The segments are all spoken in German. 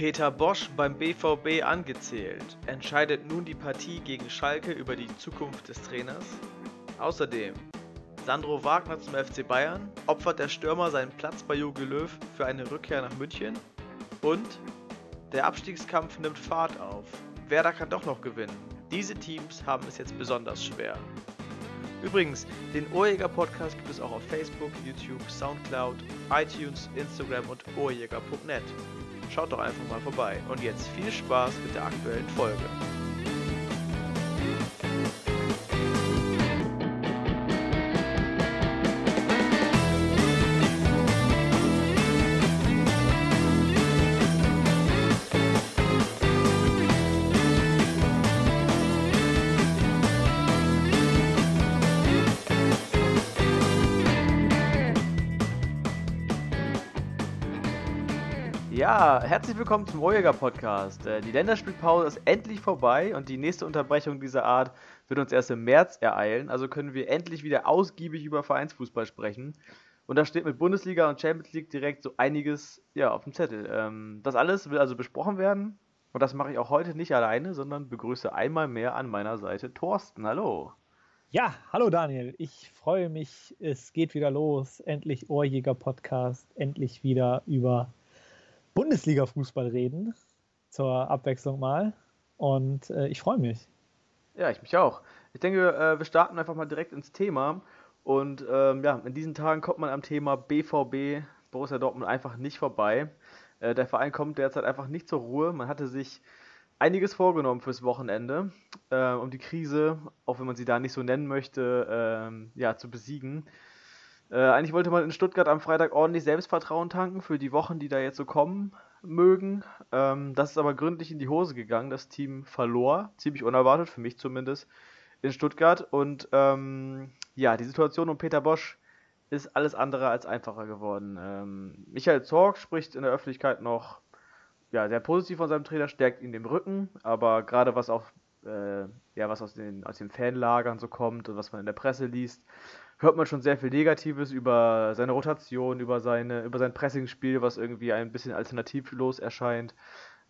Peter Bosch beim BVB angezählt. Entscheidet nun die Partie gegen Schalke über die Zukunft des Trainers? Außerdem Sandro Wagner zum FC Bayern, opfert der Stürmer seinen Platz bei Jogi Löw für eine Rückkehr nach München und der Abstiegskampf nimmt Fahrt auf. Werder kann doch noch gewinnen. Diese Teams haben es jetzt besonders schwer. Übrigens, den Ohrjäger Podcast gibt es auch auf Facebook, YouTube, Soundcloud, iTunes, Instagram und ohrjäger.net. Schaut doch einfach mal vorbei. Und jetzt viel Spaß mit der aktuellen Folge. Ja, herzlich willkommen zum Voyager Podcast. Äh, die Länderspielpause ist endlich vorbei und die nächste Unterbrechung dieser Art wird uns erst im März ereilen. Also können wir endlich wieder ausgiebig über Vereinsfußball sprechen. Und da steht mit Bundesliga und Champions League direkt so einiges ja, auf dem Zettel. Ähm, das alles will also besprochen werden. Und das mache ich auch heute nicht alleine, sondern begrüße einmal mehr an meiner Seite Thorsten. Hallo. Ja, hallo Daniel. Ich freue mich. Es geht wieder los. Endlich Ohrjäger Podcast. Endlich wieder über Bundesliga-Fußball reden, zur Abwechslung mal. Und äh, ich freue mich. Ja, ich mich auch. Ich denke, äh, wir starten einfach mal direkt ins Thema. Und ähm, ja, in diesen Tagen kommt man am Thema BVB Borussia Dortmund einfach nicht vorbei. Äh, der Verein kommt derzeit einfach nicht zur Ruhe. Man hatte sich einiges vorgenommen fürs Wochenende, äh, um die Krise, auch wenn man sie da nicht so nennen möchte, ähm, ja, zu besiegen. Äh, eigentlich wollte man in Stuttgart am Freitag ordentlich Selbstvertrauen tanken für die Wochen, die da jetzt so kommen mögen. Ähm, das ist aber gründlich in die Hose gegangen. Das Team verlor, ziemlich unerwartet, für mich zumindest, in Stuttgart. Und ähm, ja, die Situation um Peter Bosch ist alles andere als einfacher geworden. Ähm, Michael Zorg spricht in der Öffentlichkeit noch ja, sehr positiv von seinem Trainer, stärkt ihn den Rücken, aber gerade was auch äh, ja, was aus den, aus den Fanlagern so kommt und was man in der Presse liest, hört man schon sehr viel Negatives über seine Rotation, über, seine, über sein Pressingspiel, was irgendwie ein bisschen alternativlos erscheint.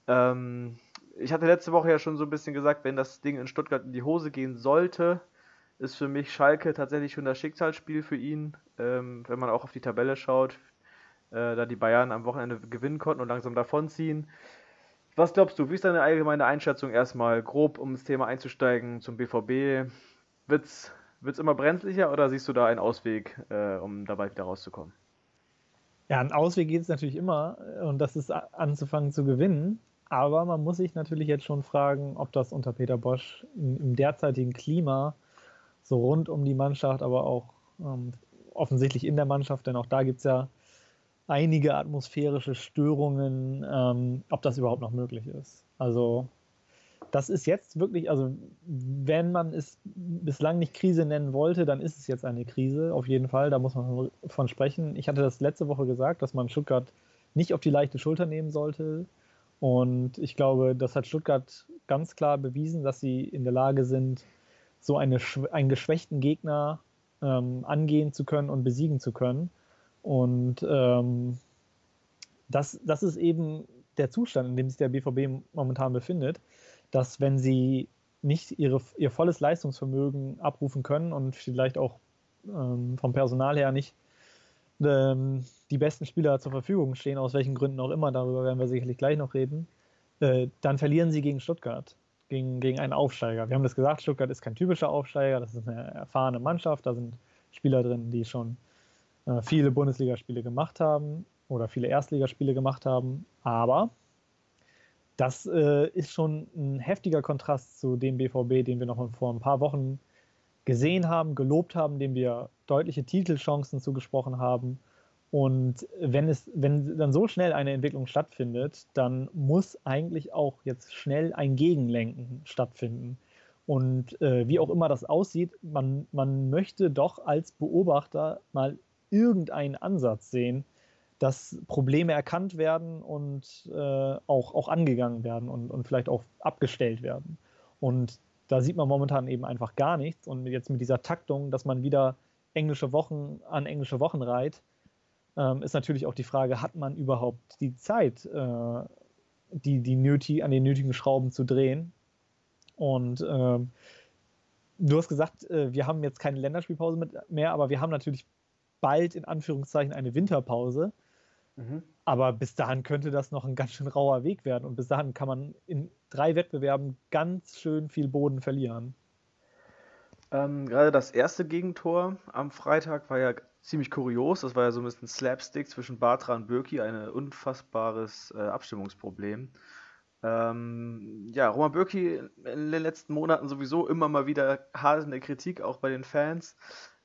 Ähm, ich hatte letzte Woche ja schon so ein bisschen gesagt, wenn das Ding in Stuttgart in die Hose gehen sollte, ist für mich Schalke tatsächlich schon das Schicksalsspiel für ihn, ähm, wenn man auch auf die Tabelle schaut, äh, da die Bayern am Wochenende gewinnen konnten und langsam davonziehen. Was glaubst du, wie ist deine allgemeine Einschätzung erstmal grob, um ins Thema einzusteigen zum BVB? Wird es immer brenzlicher oder siehst du da einen Ausweg, äh, um dabei wieder rauszukommen? Ja, einen Ausweg geht es natürlich immer äh, und das ist anzufangen zu gewinnen. Aber man muss sich natürlich jetzt schon fragen, ob das unter Peter Bosch im, im derzeitigen Klima so rund um die Mannschaft, aber auch ähm, offensichtlich in der Mannschaft, denn auch da gibt es ja einige atmosphärische Störungen, ähm, ob das überhaupt noch möglich ist. Also das ist jetzt wirklich, also wenn man es bislang nicht Krise nennen wollte, dann ist es jetzt eine Krise, auf jeden Fall, da muss man von sprechen. Ich hatte das letzte Woche gesagt, dass man Stuttgart nicht auf die leichte Schulter nehmen sollte. Und ich glaube, das hat Stuttgart ganz klar bewiesen, dass sie in der Lage sind, so eine, einen geschwächten Gegner ähm, angehen zu können und besiegen zu können. Und ähm, das, das ist eben der Zustand, in dem sich der BVB momentan befindet dass wenn sie nicht ihre, ihr volles Leistungsvermögen abrufen können und vielleicht auch ähm, vom Personal her nicht ähm, die besten Spieler zur Verfügung stehen, aus welchen Gründen auch immer, darüber werden wir sicherlich gleich noch reden, äh, dann verlieren sie gegen Stuttgart, gegen, gegen einen Aufsteiger. Wir haben das gesagt, Stuttgart ist kein typischer Aufsteiger, das ist eine erfahrene Mannschaft, da sind Spieler drin, die schon äh, viele Bundesligaspiele gemacht haben oder viele Erstligaspiele gemacht haben, aber das äh, ist schon ein heftiger Kontrast zu dem BVB, den wir noch vor ein paar Wochen gesehen haben, gelobt haben, dem wir deutliche Titelchancen zugesprochen haben. Und wenn es, wenn dann so schnell eine Entwicklung stattfindet, dann muss eigentlich auch jetzt schnell ein Gegenlenken stattfinden. Und äh, wie auch immer das aussieht, man, man möchte doch als Beobachter mal irgendeinen Ansatz sehen, dass Probleme erkannt werden und äh, auch, auch angegangen werden und, und vielleicht auch abgestellt werden. Und da sieht man momentan eben einfach gar nichts. Und jetzt mit dieser Taktung, dass man wieder englische Wochen an englische Wochen reiht, ähm, ist natürlich auch die Frage, hat man überhaupt die Zeit, äh, die, die nötig, an den nötigen Schrauben zu drehen. Und ähm, du hast gesagt, äh, wir haben jetzt keine Länderspielpause mehr, aber wir haben natürlich bald in Anführungszeichen eine Winterpause. Mhm. Aber bis dahin könnte das noch ein ganz schön rauer Weg werden. Und bis dahin kann man in drei Wettbewerben ganz schön viel Boden verlieren. Ähm, gerade das erste Gegentor am Freitag war ja ziemlich kurios. Das war ja so ein bisschen Slapstick zwischen Bartra und Birki, ein unfassbares äh, Abstimmungsproblem. Ähm, ja, Roman Birki in den letzten Monaten sowieso immer mal wieder hart in der Kritik, auch bei den Fans.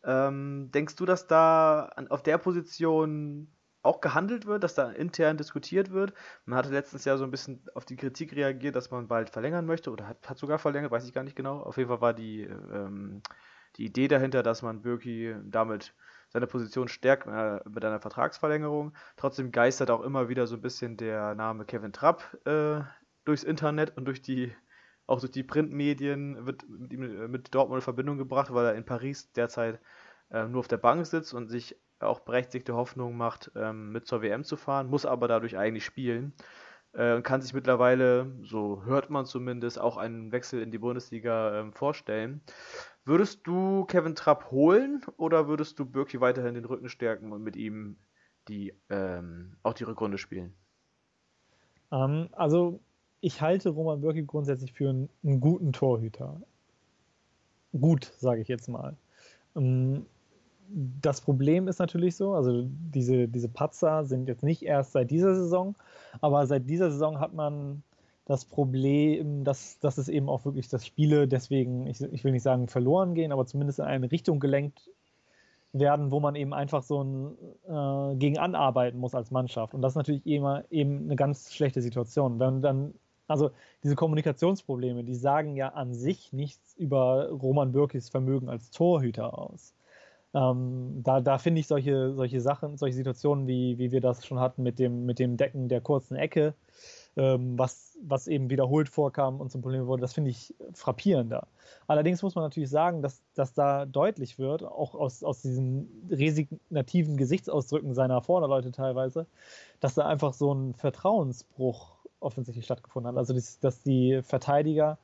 Ähm, denkst du, dass da auf der Position auch gehandelt wird, dass da intern diskutiert wird. Man hatte letztens ja so ein bisschen auf die Kritik reagiert, dass man bald verlängern möchte oder hat, hat sogar verlängert, weiß ich gar nicht genau. Auf jeden Fall war die, ähm, die Idee dahinter, dass man Birki damit seine Position stärkt äh, mit einer Vertragsverlängerung. Trotzdem geistert auch immer wieder so ein bisschen der Name Kevin Trapp äh, durchs Internet und durch die auch durch die Printmedien wird mit, ihm, mit Dortmund in Verbindung gebracht, weil er in Paris derzeit äh, nur auf der Bank sitzt und sich auch berechtigte Hoffnung macht, ähm, mit zur WM zu fahren, muss aber dadurch eigentlich spielen äh, und kann sich mittlerweile, so hört man zumindest, auch einen Wechsel in die Bundesliga ähm, vorstellen. Würdest du Kevin Trapp holen oder würdest du Birki weiterhin den Rücken stärken und mit ihm die, ähm, auch die Rückrunde spielen? Ähm, also ich halte Roman Birki grundsätzlich für einen, einen guten Torhüter. Gut, sage ich jetzt mal. Ähm, das Problem ist natürlich so, also diese, diese Patzer sind jetzt nicht erst seit dieser Saison, aber seit dieser Saison hat man das Problem, dass, dass es eben auch wirklich, dass Spiele deswegen, ich, ich will nicht sagen verloren gehen, aber zumindest in eine Richtung gelenkt werden, wo man eben einfach so ein äh, gegen anarbeiten muss als Mannschaft. Und das ist natürlich immer eben eine ganz schlechte Situation. Wenn dann, also diese Kommunikationsprobleme, die sagen ja an sich nichts über Roman Bürkis Vermögen als Torhüter aus. Ähm, da da finde ich solche, solche Sachen, solche Situationen, wie, wie wir das schon hatten mit dem, mit dem Decken der kurzen Ecke, ähm, was, was eben wiederholt vorkam und zum Problem wurde, das finde ich frappierender. Allerdings muss man natürlich sagen, dass, dass da deutlich wird, auch aus, aus diesen resignativen Gesichtsausdrücken seiner Vorderleute teilweise, dass da einfach so ein Vertrauensbruch offensichtlich stattgefunden hat. Also, dass, dass die Verteidiger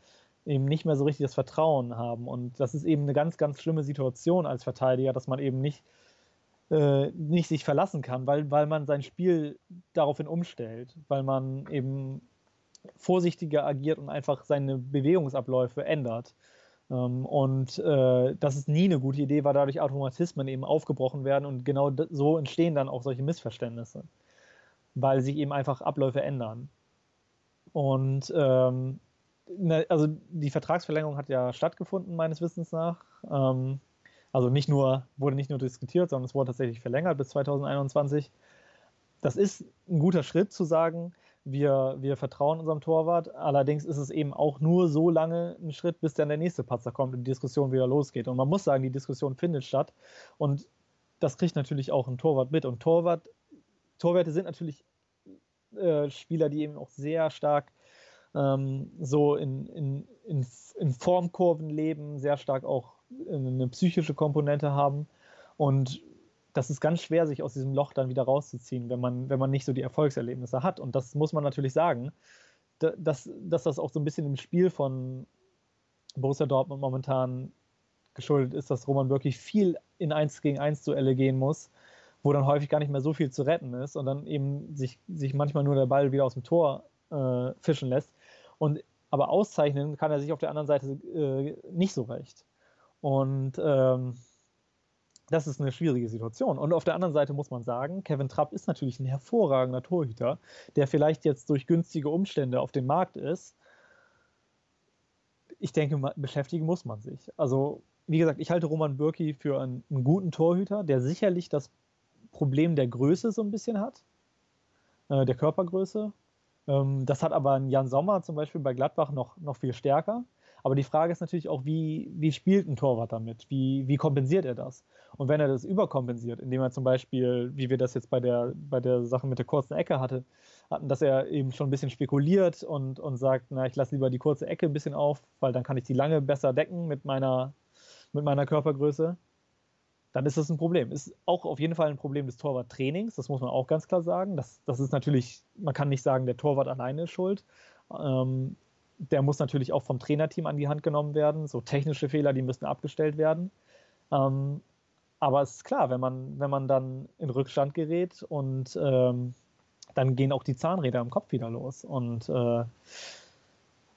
eben nicht mehr so richtig das Vertrauen haben. Und das ist eben eine ganz, ganz schlimme Situation als Verteidiger, dass man eben nicht, äh, nicht sich verlassen kann, weil, weil man sein Spiel daraufhin umstellt, weil man eben vorsichtiger agiert und einfach seine Bewegungsabläufe ändert. Ähm, und äh, das ist nie eine gute Idee, weil dadurch Automatismen eben aufgebrochen werden und genau so entstehen dann auch solche Missverständnisse, weil sich eben einfach Abläufe ändern. Und ähm, also die Vertragsverlängerung hat ja stattgefunden, meines Wissens nach. Ähm, also nicht nur, wurde nicht nur diskutiert, sondern es wurde tatsächlich verlängert bis 2021. Das ist ein guter Schritt zu sagen, wir, wir vertrauen unserem Torwart. Allerdings ist es eben auch nur so lange ein Schritt, bis dann der nächste Patzer kommt und die Diskussion wieder losgeht. Und man muss sagen, die Diskussion findet statt. Und das kriegt natürlich auch ein Torwart mit. Und Torwart, Torwärte sind natürlich äh, Spieler, die eben auch sehr stark ähm, so in, in, in, in Formkurven leben, sehr stark auch eine psychische Komponente haben. Und das ist ganz schwer, sich aus diesem Loch dann wieder rauszuziehen, wenn man, wenn man nicht so die Erfolgserlebnisse hat. Und das muss man natürlich sagen, dass, dass das auch so ein bisschen im Spiel von Borussia Dortmund momentan geschuldet ist, dass Roman wirklich viel in 1 gegen 1 Duelle gehen muss, wo dann häufig gar nicht mehr so viel zu retten ist und dann eben sich, sich manchmal nur der Ball wieder aus dem Tor äh, fischen lässt. Und aber auszeichnen kann er sich auf der anderen Seite äh, nicht so recht. Und ähm, das ist eine schwierige Situation. Und auf der anderen Seite muss man sagen, Kevin Trapp ist natürlich ein hervorragender Torhüter, der vielleicht jetzt durch günstige Umstände auf dem Markt ist. Ich denke, beschäftigen muss man sich. Also, wie gesagt, ich halte Roman Bürki für einen, einen guten Torhüter, der sicherlich das Problem der Größe so ein bisschen hat, äh, der Körpergröße. Ähm, das hat aber Jan Sommer zum Beispiel bei Gladbach noch, noch viel stärker. Aber die Frage ist natürlich auch, wie, wie spielt ein Torwart damit? Wie, wie kompensiert er das? Und wenn er das überkompensiert, indem er zum Beispiel, wie wir das jetzt bei der, bei der Sache mit der kurzen Ecke hatte, hatten, dass er eben schon ein bisschen spekuliert und, und sagt, na, ich lasse lieber die kurze Ecke ein bisschen auf, weil dann kann ich die lange besser decken mit meiner, mit meiner Körpergröße. Dann ist das ein Problem. Ist auch auf jeden Fall ein Problem des Torwarttrainings, das muss man auch ganz klar sagen. Das, das ist natürlich, man kann nicht sagen, der Torwart alleine ist schuld. Ähm, der muss natürlich auch vom Trainerteam an die Hand genommen werden. So technische Fehler, die müssen abgestellt werden. Ähm, aber es ist klar, wenn man, wenn man dann in Rückstand gerät und ähm, dann gehen auch die Zahnräder im Kopf wieder los. Und äh,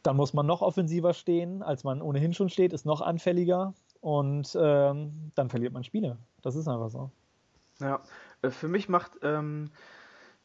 dann muss man noch offensiver stehen, als man ohnehin schon steht, ist noch anfälliger und ähm, dann verliert man Spiele. Das ist einfach so. Ja, äh, für mich macht ähm,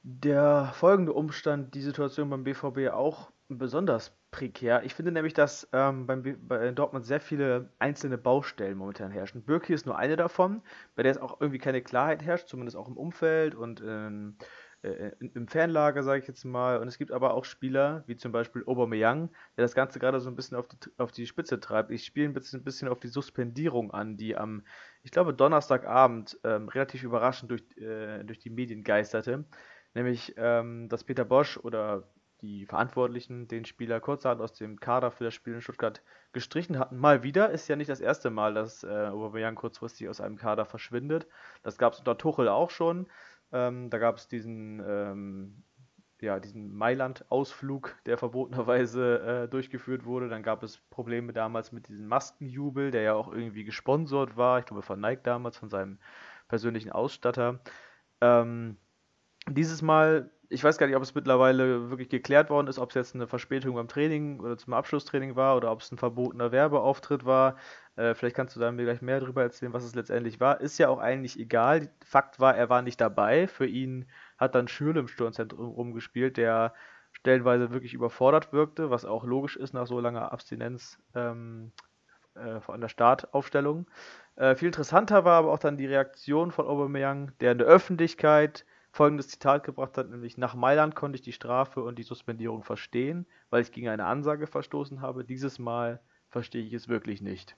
der folgende Umstand die Situation beim BVB auch besonders prekär. Ich finde nämlich, dass ähm, beim bei Dortmund sehr viele einzelne Baustellen momentan herrschen. Birki ist nur eine davon, bei der es auch irgendwie keine Klarheit herrscht, zumindest auch im Umfeld und ähm, äh, im Fanlager, sage ich jetzt mal. Und es gibt aber auch Spieler, wie zum Beispiel Aubameyang, der das Ganze gerade so ein bisschen auf die, auf die Spitze treibt. Ich spiele ein bisschen, ein bisschen auf die Suspendierung an, die am, ich glaube, Donnerstagabend ähm, relativ überraschend durch, äh, durch die Medien geisterte. Nämlich, ähm, dass Peter Bosch oder die Verantwortlichen den Spieler kurzerhand aus dem Kader für das Spiel in Stuttgart gestrichen hatten. Mal wieder ist ja nicht das erste Mal, dass äh, Aubameyang kurzfristig aus einem Kader verschwindet. Das gab es unter Tuchel auch schon. Ähm, da gab es diesen, ähm, ja, diesen Mailand-Ausflug, der verbotenerweise äh, durchgeführt wurde. Dann gab es Probleme damals mit diesem Maskenjubel, der ja auch irgendwie gesponsert war. Ich glaube von Nike damals, von seinem persönlichen Ausstatter. Ähm, dieses Mal, ich weiß gar nicht, ob es mittlerweile wirklich geklärt worden ist, ob es jetzt eine Verspätung beim Training oder zum Abschlusstraining war oder ob es ein verbotener Werbeauftritt war. Äh, vielleicht kannst du da mir gleich mehr darüber erzählen, was es letztendlich war. Ist ja auch eigentlich egal. Fakt war, er war nicht dabei. Für ihn hat dann Schürle im Sturmzentrum rumgespielt, der stellenweise wirklich überfordert wirkte, was auch logisch ist nach so langer Abstinenz ähm, äh, von der Startaufstellung. Äh, viel interessanter war aber auch dann die Reaktion von Aubameyang, der in der Öffentlichkeit folgendes Zitat gebracht hat, nämlich nach Mailand konnte ich die Strafe und die Suspendierung verstehen, weil ich gegen eine Ansage verstoßen habe. Dieses Mal verstehe ich es wirklich nicht.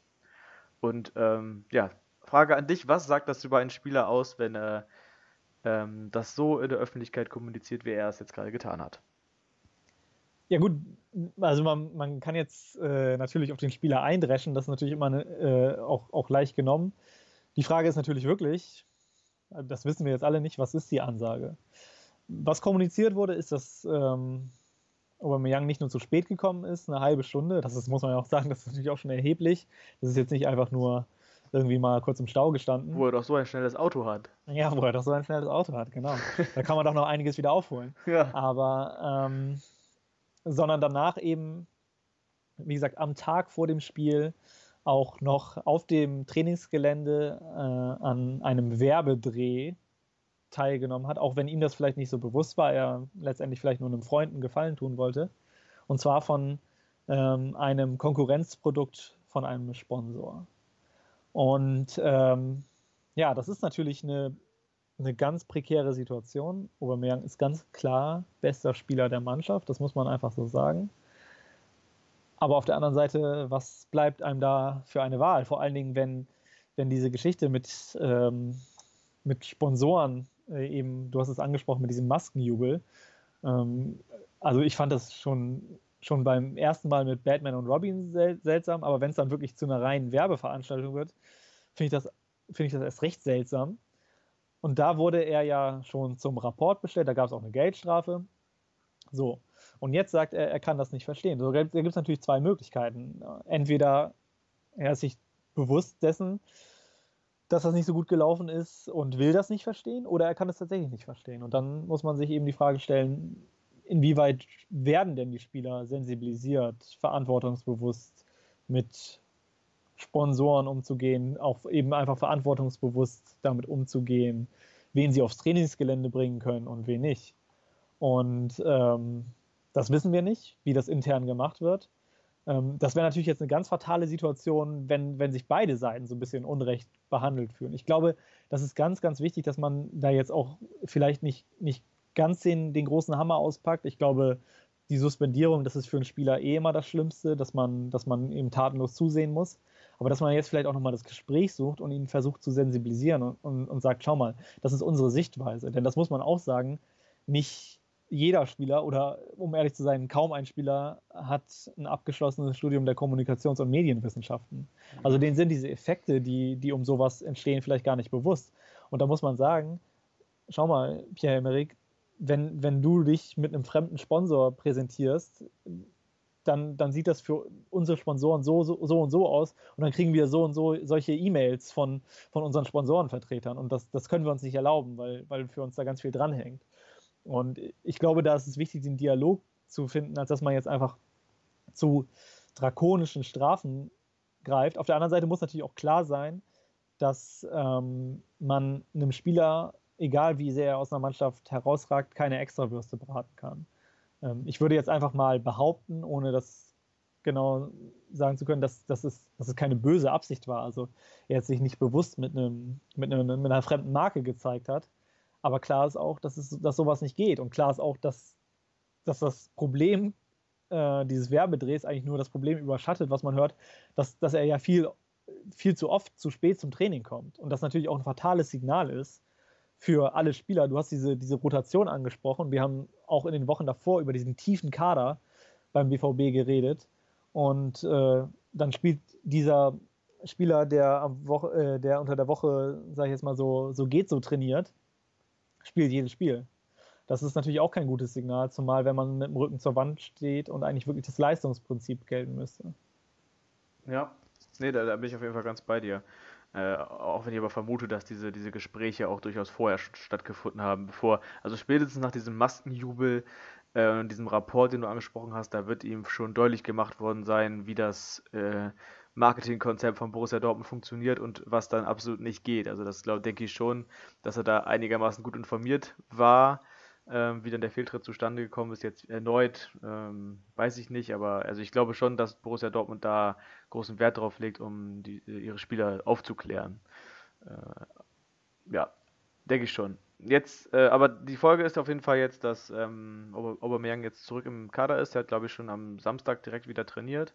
Und ähm, ja, Frage an dich, was sagt das über einen Spieler aus, wenn er ähm, das so in der Öffentlichkeit kommuniziert, wie er es jetzt gerade getan hat? Ja gut, also man, man kann jetzt äh, natürlich auf den Spieler eindreschen, das ist natürlich immer äh, auch, auch leicht genommen. Die Frage ist natürlich wirklich, das wissen wir jetzt alle nicht, was ist die Ansage? Was kommuniziert wurde, ist, dass ähm, Aubameyang nicht nur zu spät gekommen ist, eine halbe Stunde, das ist, muss man ja auch sagen, das ist natürlich auch schon erheblich. Das ist jetzt nicht einfach nur irgendwie mal kurz im Stau gestanden. Wo er doch so ein schnelles Auto hat. Ja, wo er doch so ein schnelles Auto hat, genau. da kann man doch noch einiges wieder aufholen. Ja. Aber, ähm, sondern danach eben, wie gesagt, am Tag vor dem Spiel auch noch auf dem Trainingsgelände äh, an einem Werbedreh teilgenommen hat, auch wenn ihm das vielleicht nicht so bewusst war, er letztendlich vielleicht nur einem Freund einen Gefallen tun wollte. Und zwar von ähm, einem Konkurrenzprodukt von einem Sponsor. Und ähm, ja, das ist natürlich eine, eine ganz prekäre Situation. Aubameyang ist ganz klar bester Spieler der Mannschaft, das muss man einfach so sagen. Aber auf der anderen Seite, was bleibt einem da für eine Wahl? Vor allen Dingen, wenn, wenn diese Geschichte mit, ähm, mit Sponsoren äh, eben, du hast es angesprochen, mit diesem Maskenjubel. Ähm, also ich fand das schon, schon beim ersten Mal mit Batman und Robin sel seltsam, aber wenn es dann wirklich zu einer reinen Werbeveranstaltung wird, finde ich, das, find ich das erst recht seltsam. Und da wurde er ja schon zum Rapport bestellt, da gab es auch eine Geldstrafe. So. Und jetzt sagt er, er kann das nicht verstehen. So, da gibt es natürlich zwei Möglichkeiten. Entweder er ist sich bewusst dessen, dass das nicht so gut gelaufen ist und will das nicht verstehen oder er kann es tatsächlich nicht verstehen. Und dann muss man sich eben die Frage stellen, inwieweit werden denn die Spieler sensibilisiert, verantwortungsbewusst mit Sponsoren umzugehen, auch eben einfach verantwortungsbewusst damit umzugehen, wen sie aufs Trainingsgelände bringen können und wen nicht. Und ähm, das wissen wir nicht, wie das intern gemacht wird. Ähm, das wäre natürlich jetzt eine ganz fatale Situation, wenn, wenn sich beide Seiten so ein bisschen unrecht behandelt fühlen. Ich glaube, das ist ganz, ganz wichtig, dass man da jetzt auch vielleicht nicht, nicht ganz den, den großen Hammer auspackt. Ich glaube, die Suspendierung, das ist für einen Spieler eh immer das Schlimmste, dass man, dass man eben tatenlos zusehen muss. Aber dass man jetzt vielleicht auch nochmal das Gespräch sucht und ihn versucht zu sensibilisieren und, und, und sagt, schau mal, das ist unsere Sichtweise. Denn das muss man auch sagen, nicht jeder Spieler oder um ehrlich zu sein, kaum ein Spieler hat ein abgeschlossenes Studium der Kommunikations- und Medienwissenschaften. Also denen sind diese Effekte, die, die um sowas entstehen, vielleicht gar nicht bewusst. Und da muss man sagen, schau mal, Pierre-Emerick, wenn, wenn du dich mit einem fremden Sponsor präsentierst, dann, dann sieht das für unsere Sponsoren so, so, so und so aus und dann kriegen wir so und so solche E-Mails von, von unseren Sponsorenvertretern und das, das können wir uns nicht erlauben, weil, weil für uns da ganz viel dranhängt. Und ich glaube, da ist es wichtig, den Dialog zu finden, als dass man jetzt einfach zu drakonischen Strafen greift. Auf der anderen Seite muss natürlich auch klar sein, dass ähm, man einem Spieler, egal wie sehr er aus einer Mannschaft herausragt, keine Extrawürste braten kann. Ähm, ich würde jetzt einfach mal behaupten, ohne das genau sagen zu können, dass, dass, es, dass es keine böse Absicht war. Also er hat sich nicht bewusst mit, einem, mit, einem, mit einer fremden Marke gezeigt hat. Aber klar ist auch, dass, es, dass sowas nicht geht. Und klar ist auch, dass, dass das Problem äh, dieses Werbedrehs eigentlich nur das Problem überschattet, was man hört, dass, dass er ja viel, viel zu oft zu spät zum Training kommt. Und das natürlich auch ein fatales Signal ist für alle Spieler. Du hast diese, diese Rotation angesprochen. Wir haben auch in den Wochen davor über diesen tiefen Kader beim BVB geredet. Und äh, dann spielt dieser Spieler, der, am Woche, äh, der unter der Woche, sag ich jetzt mal so, so geht, so trainiert, spielt jedes Spiel. Das ist natürlich auch kein gutes Signal, zumal wenn man mit dem Rücken zur Wand steht und eigentlich wirklich das Leistungsprinzip gelten müsste. Ja, nee, da, da bin ich auf jeden Fall ganz bei dir. Äh, auch wenn ich aber vermute, dass diese, diese Gespräche auch durchaus vorher stattgefunden haben, bevor, also spätestens nach diesem Maskenjubel äh, und diesem Rapport, den du angesprochen hast, da wird ihm schon deutlich gemacht worden sein, wie das äh, Marketingkonzept von Borussia Dortmund funktioniert und was dann absolut nicht geht. Also das glaube denke ich schon, dass er da einigermaßen gut informiert war. Ähm, wie dann der Fehltritt zustande gekommen ist, jetzt erneut, ähm, weiß ich nicht, aber also ich glaube schon, dass Borussia Dortmund da großen Wert darauf legt, um die, ihre Spieler aufzuklären. Äh, ja, denke ich schon. Jetzt, äh, aber die Folge ist auf jeden Fall jetzt, dass ähm, Aubameyang jetzt zurück im Kader ist. Er hat, glaube ich, schon am Samstag direkt wieder trainiert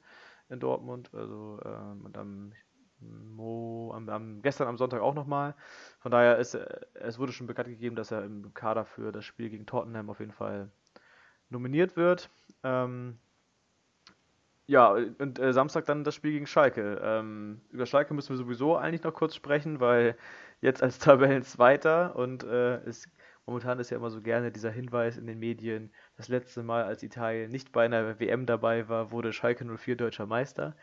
in Dortmund. Also ähm, und am, Mo, am, am, gestern am Sonntag auch nochmal. Von daher ist äh, es wurde schon bekannt gegeben, dass er im Kader für das Spiel gegen Tottenham auf jeden Fall nominiert wird. Ähm, ja, und äh, Samstag dann das Spiel gegen Schalke. Ähm, über Schalke müssen wir sowieso eigentlich noch kurz sprechen, weil jetzt als Tabellenzweiter und äh, es Momentan ist ja immer so gerne dieser Hinweis in den Medien, das letzte Mal, als Italien nicht bei einer WM dabei war, wurde Schalke 04 deutscher Meister,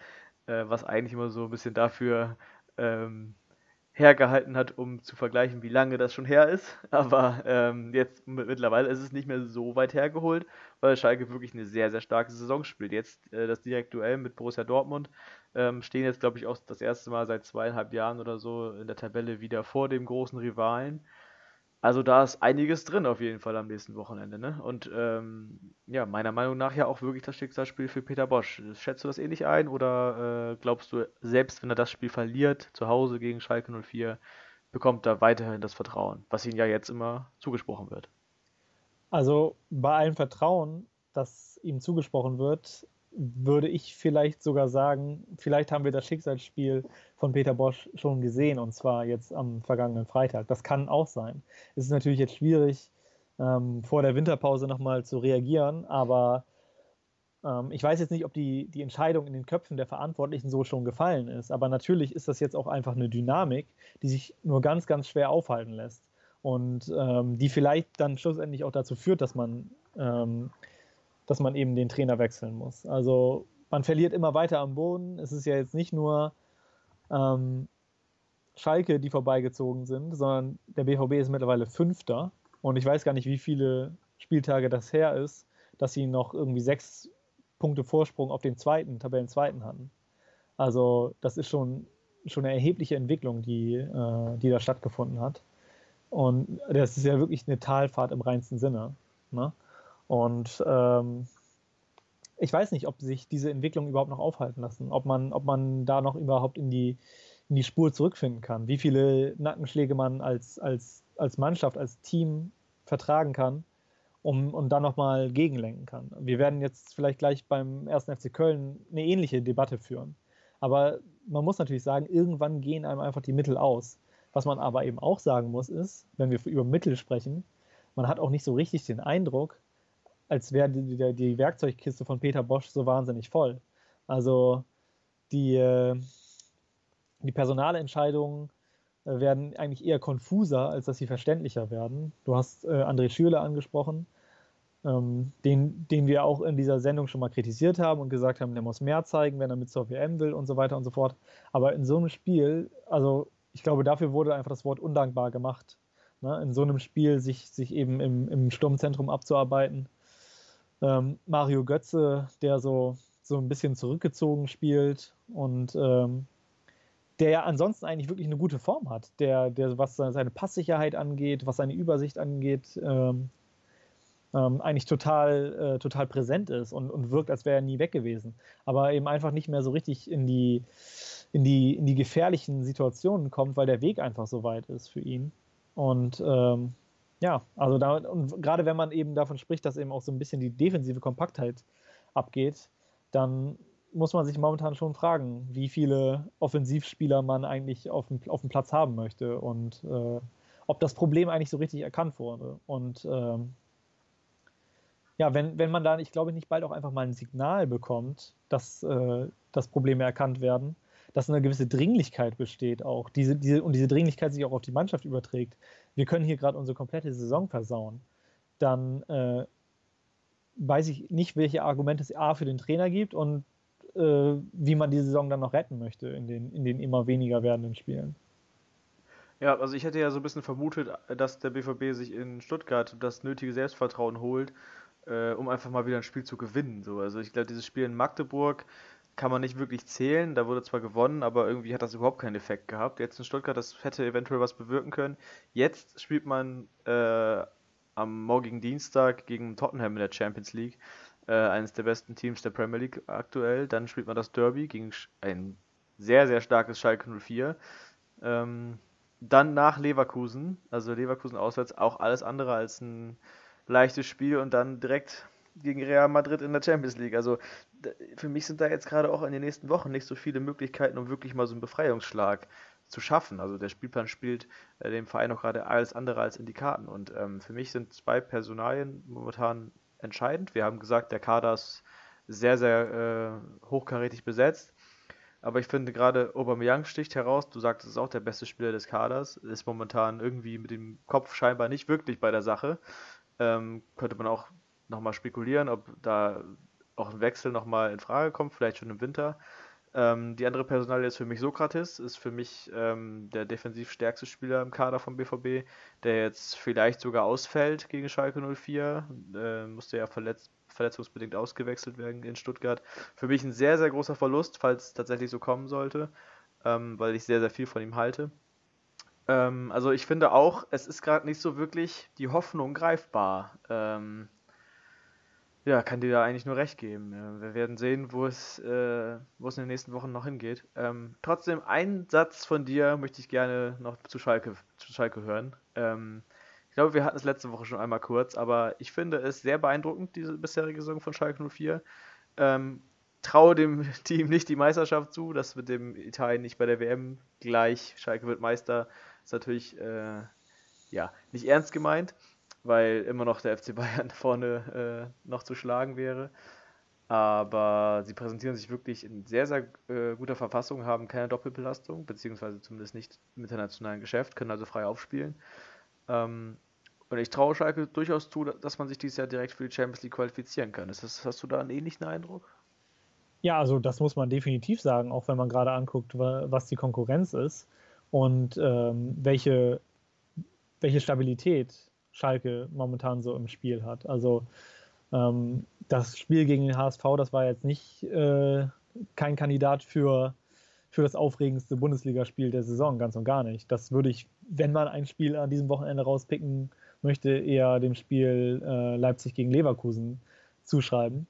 äh, was eigentlich immer so ein bisschen dafür ähm, hergehalten hat, um zu vergleichen, wie lange das schon her ist. Aber ähm, jetzt mittlerweile ist es nicht mehr so weit hergeholt, weil Schalke wirklich eine sehr, sehr starke Saison spielt. Jetzt äh, das Direktduell mit Borussia Dortmund ähm, stehen jetzt, glaube ich, auch das erste Mal seit zweieinhalb Jahren oder so in der Tabelle wieder vor dem großen Rivalen. Also da ist einiges drin auf jeden Fall am nächsten Wochenende. Ne? Und ähm, ja, meiner Meinung nach ja auch wirklich das Schicksalsspiel für Peter Bosch. Schätzt du das ähnlich ein oder äh, glaubst du, selbst wenn er das Spiel verliert, zu Hause gegen Schalke 04, bekommt er weiterhin das Vertrauen, was ihm ja jetzt immer zugesprochen wird? Also bei allem Vertrauen, das ihm zugesprochen wird, würde ich vielleicht sogar sagen, vielleicht haben wir das Schicksalsspiel von Peter Bosch schon gesehen und zwar jetzt am vergangenen Freitag. Das kann auch sein. Es ist natürlich jetzt schwierig, ähm, vor der Winterpause nochmal zu reagieren, aber ähm, ich weiß jetzt nicht, ob die, die Entscheidung in den Köpfen der Verantwortlichen so schon gefallen ist, aber natürlich ist das jetzt auch einfach eine Dynamik, die sich nur ganz, ganz schwer aufhalten lässt und ähm, die vielleicht dann schlussendlich auch dazu führt, dass man ähm, dass man eben den Trainer wechseln muss. Also man verliert immer weiter am Boden. Es ist ja jetzt nicht nur ähm, Schalke, die vorbeigezogen sind, sondern der BVB ist mittlerweile Fünfter. Und ich weiß gar nicht, wie viele Spieltage das her ist, dass sie noch irgendwie sechs Punkte Vorsprung auf den zweiten, Tabellenzweiten hatten. Also das ist schon, schon eine erhebliche Entwicklung, die, äh, die da stattgefunden hat. Und das ist ja wirklich eine Talfahrt im reinsten Sinne. Ne? Und ähm, ich weiß nicht, ob sich diese Entwicklung überhaupt noch aufhalten lassen, ob man, ob man da noch überhaupt in die, in die Spur zurückfinden kann, wie viele Nackenschläge man als, als, als Mannschaft, als Team vertragen kann, um, und dann nochmal gegenlenken kann. Wir werden jetzt vielleicht gleich beim 1. FC Köln eine ähnliche Debatte führen. Aber man muss natürlich sagen, irgendwann gehen einem einfach die Mittel aus. Was man aber eben auch sagen muss, ist, wenn wir über Mittel sprechen, man hat auch nicht so richtig den Eindruck, als wäre die, die, die, Werkzeugkiste von Peter Bosch so wahnsinnig voll. Also die, äh, die Personalentscheidungen äh, werden eigentlich eher konfuser, als dass sie verständlicher werden. Du hast äh, André Schürle angesprochen, ähm, den, den wir auch in dieser Sendung schon mal kritisiert haben und gesagt haben, der muss mehr zeigen, wenn er mit zur WM will und so weiter und so fort. Aber in so einem Spiel, also ich glaube, dafür wurde einfach das Wort undankbar gemacht. Ne? In so einem Spiel sich, sich eben im, im Sturmzentrum abzuarbeiten. Ähm, Mario Götze, der so, so ein bisschen zurückgezogen spielt und ähm, der ja ansonsten eigentlich wirklich eine gute Form hat, der, der was seine Passsicherheit angeht, was seine Übersicht angeht, ähm, ähm, eigentlich total, äh, total präsent ist und, und wirkt, als wäre er nie weg gewesen. Aber eben einfach nicht mehr so richtig in die, in die, in die gefährlichen Situationen kommt, weil der Weg einfach so weit ist für ihn. Und ähm, ja, also da, und gerade wenn man eben davon spricht, dass eben auch so ein bisschen die defensive Kompaktheit abgeht, dann muss man sich momentan schon fragen, wie viele Offensivspieler man eigentlich auf dem, auf dem Platz haben möchte und äh, ob das Problem eigentlich so richtig erkannt wurde. Und ähm, ja, wenn, wenn man da, ich glaube, nicht bald auch einfach mal ein Signal bekommt, dass, äh, dass Probleme erkannt werden, dass eine gewisse Dringlichkeit besteht auch, diese, diese, und diese Dringlichkeit sich auch auf die Mannschaft überträgt. Wir können hier gerade unsere komplette Saison versauen. Dann äh, weiß ich nicht, welche Argumente es A für den Trainer gibt und äh, wie man die Saison dann noch retten möchte in den, in den immer weniger werdenden Spielen. Ja, also ich hätte ja so ein bisschen vermutet, dass der BVB sich in Stuttgart das nötige Selbstvertrauen holt, äh, um einfach mal wieder ein Spiel zu gewinnen. So. Also ich glaube, dieses Spiel in Magdeburg kann man nicht wirklich zählen. Da wurde zwar gewonnen, aber irgendwie hat das überhaupt keinen Effekt gehabt. Jetzt in Stuttgart, das hätte eventuell was bewirken können. Jetzt spielt man äh, am morgigen Dienstag gegen Tottenham in der Champions League äh, eines der besten Teams der Premier League aktuell. Dann spielt man das Derby gegen ein sehr, sehr starkes Schalke 04. Ähm, dann nach Leverkusen, also Leverkusen auswärts, auch alles andere als ein leichtes Spiel und dann direkt gegen Real Madrid in der Champions League. Also für mich sind da jetzt gerade auch in den nächsten Wochen nicht so viele Möglichkeiten, um wirklich mal so einen Befreiungsschlag zu schaffen. Also der Spielplan spielt äh, dem Verein auch gerade alles andere als in die Karten. Und ähm, für mich sind zwei Personalien momentan entscheidend. Wir haben gesagt, der Kader ist sehr, sehr äh, hochkarätig besetzt. Aber ich finde gerade Aubameyang sticht heraus. Du sagtest, es ist auch der beste Spieler des Kaders. Ist momentan irgendwie mit dem Kopf scheinbar nicht wirklich bei der Sache. Ähm, könnte man auch nochmal spekulieren, ob da auch ein Wechsel nochmal in Frage kommt, vielleicht schon im Winter. Ähm, die andere Personalie ist für mich Sokrates, ist für mich ähm, der defensiv stärkste Spieler im Kader vom BVB, der jetzt vielleicht sogar ausfällt gegen Schalke 04. Äh, musste ja verletzt, verletzungsbedingt ausgewechselt werden in Stuttgart. Für mich ein sehr, sehr großer Verlust, falls es tatsächlich so kommen sollte, ähm, weil ich sehr, sehr viel von ihm halte. Ähm, also ich finde auch, es ist gerade nicht so wirklich die Hoffnung greifbar. Ähm, ja, kann dir da eigentlich nur recht geben. Wir werden sehen, wo es, äh, wo es in den nächsten Wochen noch hingeht. Ähm, trotzdem, einen Satz von dir möchte ich gerne noch zu Schalke, zu Schalke hören. Ähm, ich glaube, wir hatten es letzte Woche schon einmal kurz, aber ich finde es sehr beeindruckend, diese bisherige Saison von Schalke 04. Ähm, traue dem Team nicht die Meisterschaft zu, das mit dem Italien nicht bei der WM gleich, Schalke wird Meister, ist natürlich äh, ja, nicht ernst gemeint weil immer noch der FC Bayern vorne äh, noch zu schlagen wäre. Aber sie präsentieren sich wirklich in sehr, sehr äh, guter Verfassung, haben keine Doppelbelastung, beziehungsweise zumindest nicht im internationalen Geschäft, können also frei aufspielen. Ähm, und ich traue Schalke durchaus zu, dass man sich dieses Jahr direkt für die Champions League qualifizieren kann. Das, hast du da einen ähnlichen Eindruck? Ja, also das muss man definitiv sagen, auch wenn man gerade anguckt, was die Konkurrenz ist und ähm, welche, welche Stabilität Schalke momentan so im Spiel hat. Also ähm, das Spiel gegen den HSV, das war jetzt nicht äh, kein Kandidat für, für das aufregendste Bundesligaspiel der Saison, ganz und gar nicht. Das würde ich, wenn man ein Spiel an diesem Wochenende rauspicken möchte, eher dem Spiel äh, Leipzig gegen Leverkusen zuschreiben.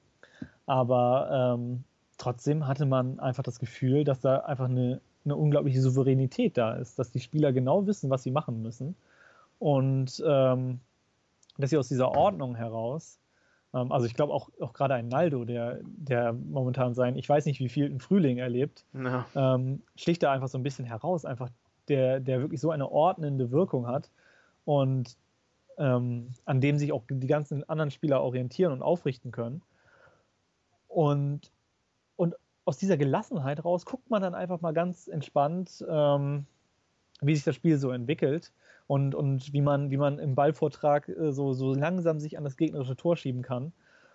Aber ähm, trotzdem hatte man einfach das Gefühl, dass da einfach eine, eine unglaubliche Souveränität da ist, dass die Spieler genau wissen, was sie machen müssen und ähm, dass sie aus dieser Ordnung heraus, ähm, also ich glaube auch, auch gerade ein Naldo, der, der momentan sein, ich weiß nicht wie viel im Frühling erlebt, ja. ähm, sticht da einfach so ein bisschen heraus, einfach der, der wirklich so eine ordnende Wirkung hat. Und ähm, an dem sich auch die ganzen anderen Spieler orientieren und aufrichten können. Und, und aus dieser Gelassenheit raus guckt man dann einfach mal ganz entspannt, ähm, wie sich das Spiel so entwickelt und, und wie, man, wie man im Ballvortrag äh, so, so langsam sich an das gegnerische Tor schieben kann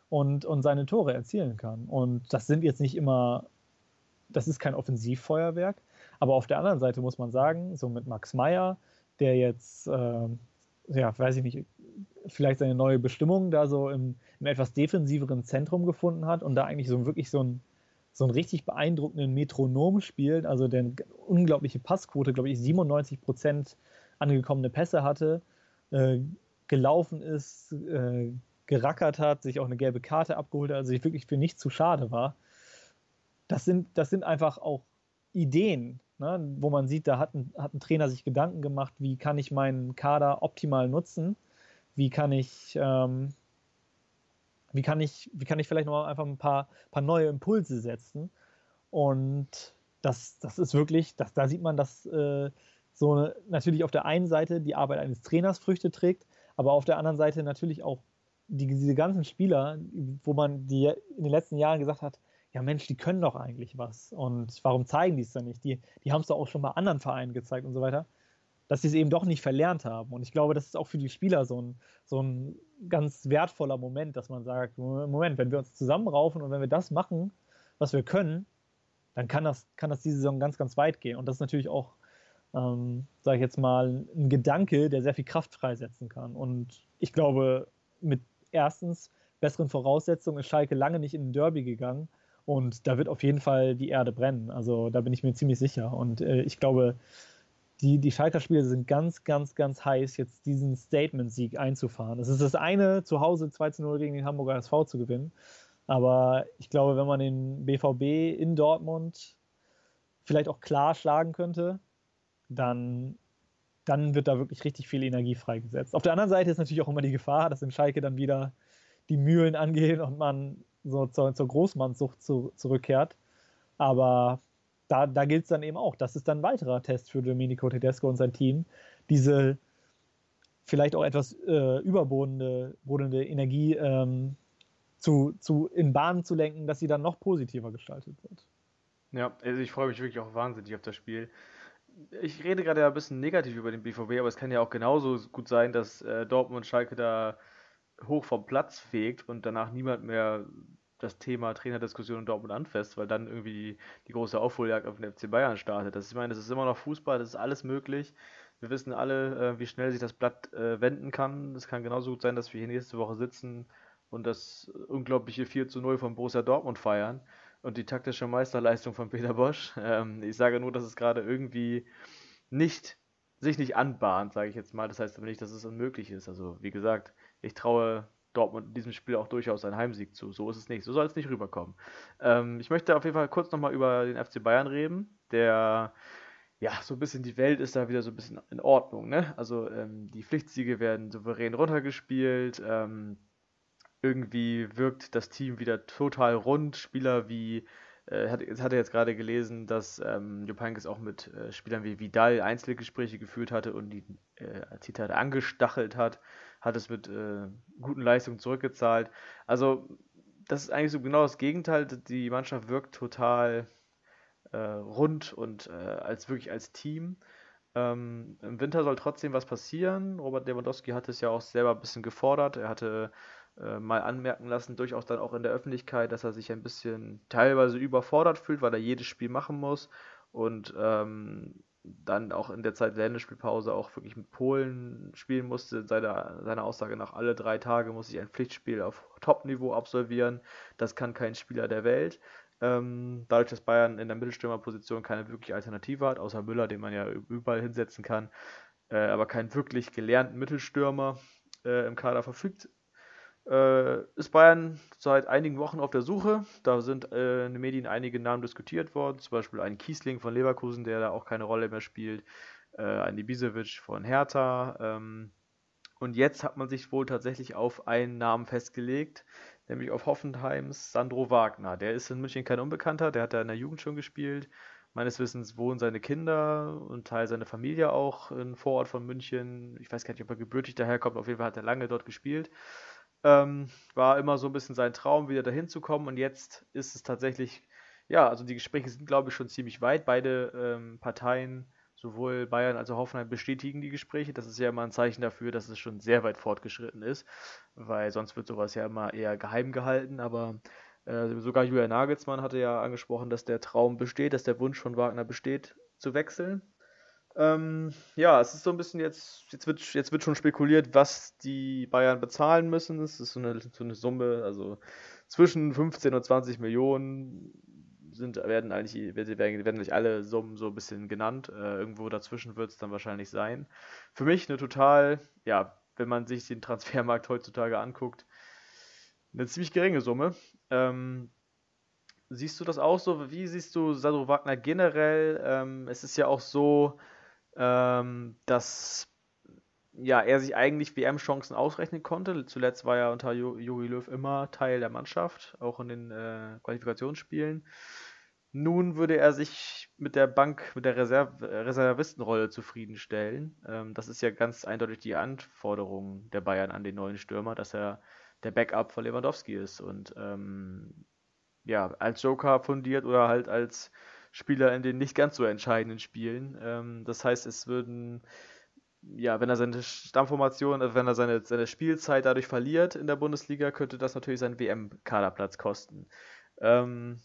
und, und seine Tore erzielen kann. Und das sind jetzt nicht immer, das ist kein Offensivfeuerwerk, aber auf der anderen Seite muss man sagen, so mit Max Meyer, der jetzt, äh, ja, weiß ich nicht, vielleicht seine neue Bestimmung da so im, im, etwas defensiveren Zentrum gefunden hat und da eigentlich so wirklich so ein so einen richtig beeindruckenden Metronom spielt, also der unglaubliche Passquote, glaube ich, 97 Prozent angekommene Pässe hatte, äh, gelaufen ist, äh, gerackert hat, sich auch eine gelbe Karte abgeholt hat, also sich wirklich für nichts zu schade war. Das sind, das sind einfach auch Ideen, ne, wo man sieht, da hat ein, hat ein Trainer sich Gedanken gemacht, wie kann ich meinen Kader optimal nutzen, wie kann ich, ähm, wie kann ich, wie kann ich vielleicht noch einfach ein paar, paar neue Impulse setzen. Und das, das ist wirklich, das, da sieht man, dass äh, so natürlich auf der einen Seite die Arbeit eines Trainers Früchte trägt, aber auf der anderen Seite natürlich auch die, diese ganzen Spieler, wo man die in den letzten Jahren gesagt hat, ja Mensch, die können doch eigentlich was. Und warum zeigen die es dann nicht? Die, die haben es doch auch schon bei anderen Vereinen gezeigt und so weiter, dass sie es eben doch nicht verlernt haben. Und ich glaube, das ist auch für die Spieler so ein, so ein ganz wertvoller Moment, dass man sagt, Moment, wenn wir uns zusammenraufen und wenn wir das machen, was wir können, dann kann das, kann das diese Saison ganz, ganz weit gehen. Und das ist natürlich auch, ähm, sage ich jetzt mal, ein Gedanke, der sehr viel Kraft freisetzen kann. Und ich glaube, mit erstens besseren Voraussetzungen ist Schalke lange nicht in den Derby gegangen. Und da wird auf jeden Fall die Erde brennen. Also da bin ich mir ziemlich sicher. Und äh, ich glaube, die, die Schalker Spieler sind ganz, ganz, ganz heiß, jetzt diesen Statement-Sieg einzufahren. Es ist das eine, zu Hause 2 zu 0 gegen den Hamburger SV zu gewinnen. Aber ich glaube, wenn man den BVB in Dortmund vielleicht auch klar schlagen könnte, dann, dann wird da wirklich richtig viel Energie freigesetzt. Auf der anderen Seite ist natürlich auch immer die Gefahr, dass in Schalke dann wieder die Mühlen angehen und man so zur, zur Großmannssucht zu, zurückkehrt. Aber da, da gilt es dann eben auch. Das ist dann ein weiterer Test für Domenico Tedesco und sein Team, diese vielleicht auch etwas äh, überbordende Energie ähm, zu, zu, in Bahnen zu lenken, dass sie dann noch positiver gestaltet wird. Ja, also ich freue mich wirklich auch wahnsinnig auf das Spiel. Ich rede gerade ja ein bisschen negativ über den BVB, aber es kann ja auch genauso gut sein, dass äh, Dortmund und Schalke da hoch vom Platz fegt und danach niemand mehr das Thema Trainerdiskussion in Dortmund anfasst, weil dann irgendwie die, die große Aufholjagd auf den FC Bayern startet. Das, ich meine, das ist immer noch Fußball, das ist alles möglich. Wir wissen alle, äh, wie schnell sich das Blatt äh, wenden kann. Es kann genauso gut sein, dass wir hier nächste Woche sitzen und das unglaubliche 4 zu 0 von Borussia Dortmund feiern und die taktische Meisterleistung von Peter Bosch. Ähm, ich sage nur, dass es gerade irgendwie nicht sich nicht anbahnt, sage ich jetzt mal. Das heißt aber nicht, dass es unmöglich ist. Also wie gesagt, ich traue Dortmund in diesem Spiel auch durchaus einen Heimsieg zu. So ist es nicht. So soll es nicht rüberkommen. Ähm, ich möchte auf jeden Fall kurz nochmal über den FC Bayern reden, der ja, so ein bisschen die Welt ist da wieder so ein bisschen in Ordnung. Ne? Also ähm, die Pflichtsiege werden souverän runtergespielt. Ähm, irgendwie wirkt das Team wieder total rund. Spieler wie, äh, hat, hat er jetzt gerade gelesen, dass ähm, Jupp Heynckes auch mit äh, Spielern wie Vidal Einzelgespräche geführt hatte und die, äh, Zitat, angestachelt hat hat es mit äh, guten Leistungen zurückgezahlt. Also, das ist eigentlich so genau das Gegenteil. Die Mannschaft wirkt total äh, rund und äh, als wirklich als Team. Ähm, Im Winter soll trotzdem was passieren. Robert Lewandowski hat es ja auch selber ein bisschen gefordert. Er hatte äh, mal anmerken lassen, durchaus dann auch in der Öffentlichkeit, dass er sich ein bisschen teilweise überfordert fühlt, weil er jedes Spiel machen muss. Und ähm, dann auch in der Zeit der Länderspielpause auch wirklich mit Polen spielen musste. Seiner, seiner Aussage nach, alle drei Tage muss ich ein Pflichtspiel auf Top-Niveau absolvieren. Das kann kein Spieler der Welt. Ähm, dadurch, dass Bayern in der Mittelstürmerposition keine wirkliche Alternative hat, außer Müller, den man ja überall hinsetzen kann, äh, aber keinen wirklich gelernten Mittelstürmer äh, im Kader verfügt, äh, ist Bayern seit einigen Wochen auf der Suche. Da sind äh, in den Medien einige Namen diskutiert worden, zum Beispiel ein Kiesling von Leverkusen, der da auch keine Rolle mehr spielt, äh, ein Ibisevic von Hertha. Ähm, und jetzt hat man sich wohl tatsächlich auf einen Namen festgelegt, nämlich auf Hoffenheims Sandro Wagner. Der ist in München kein Unbekannter, der hat da in der Jugend schon gespielt Meines Wissens wohnen seine Kinder und Teil seiner Familie auch in Vorort von München. Ich weiß gar nicht, ob er gebürtig daherkommt. Auf jeden Fall hat er lange dort gespielt. Ähm, war immer so ein bisschen sein Traum, wieder dahin zu kommen. Und jetzt ist es tatsächlich, ja, also die Gespräche sind, glaube ich, schon ziemlich weit. Beide ähm, Parteien, sowohl Bayern als auch Hoffenheim, bestätigen die Gespräche. Das ist ja immer ein Zeichen dafür, dass es schon sehr weit fortgeschritten ist, weil sonst wird sowas ja immer eher geheim gehalten. Aber äh, sogar Julian Nagelsmann hatte ja angesprochen, dass der Traum besteht, dass der Wunsch von Wagner besteht, zu wechseln. Ähm, ja, es ist so ein bisschen jetzt, jetzt wird, jetzt wird schon spekuliert, was die Bayern bezahlen müssen. Es ist so eine, so eine Summe, also zwischen 15 und 20 Millionen sind, werden eigentlich, werden, werden eigentlich alle Summen so ein bisschen genannt. Äh, irgendwo dazwischen wird es dann wahrscheinlich sein. Für mich eine total, ja, wenn man sich den Transfermarkt heutzutage anguckt, eine ziemlich geringe Summe. Ähm, siehst du das auch so? Wie siehst du Sandro Wagner generell? Ähm, es ist ja auch so, ähm, dass ja, er sich eigentlich WM-Chancen ausrechnen konnte. Zuletzt war er unter Jogi Löw immer Teil der Mannschaft, auch in den äh, Qualifikationsspielen. Nun würde er sich mit der Bank, mit der Reserv Reservistenrolle zufriedenstellen. Ähm, das ist ja ganz eindeutig die Anforderung der Bayern an den neuen Stürmer, dass er der Backup von Lewandowski ist und ähm, ja, als Joker fundiert oder halt als Spieler in den nicht ganz so entscheidenden Spielen. Ähm, das heißt, es würden, ja, wenn er seine Stammformation, also wenn er seine, seine Spielzeit dadurch verliert in der Bundesliga, könnte das natürlich seinen WM-Kaderplatz kosten. Ähm,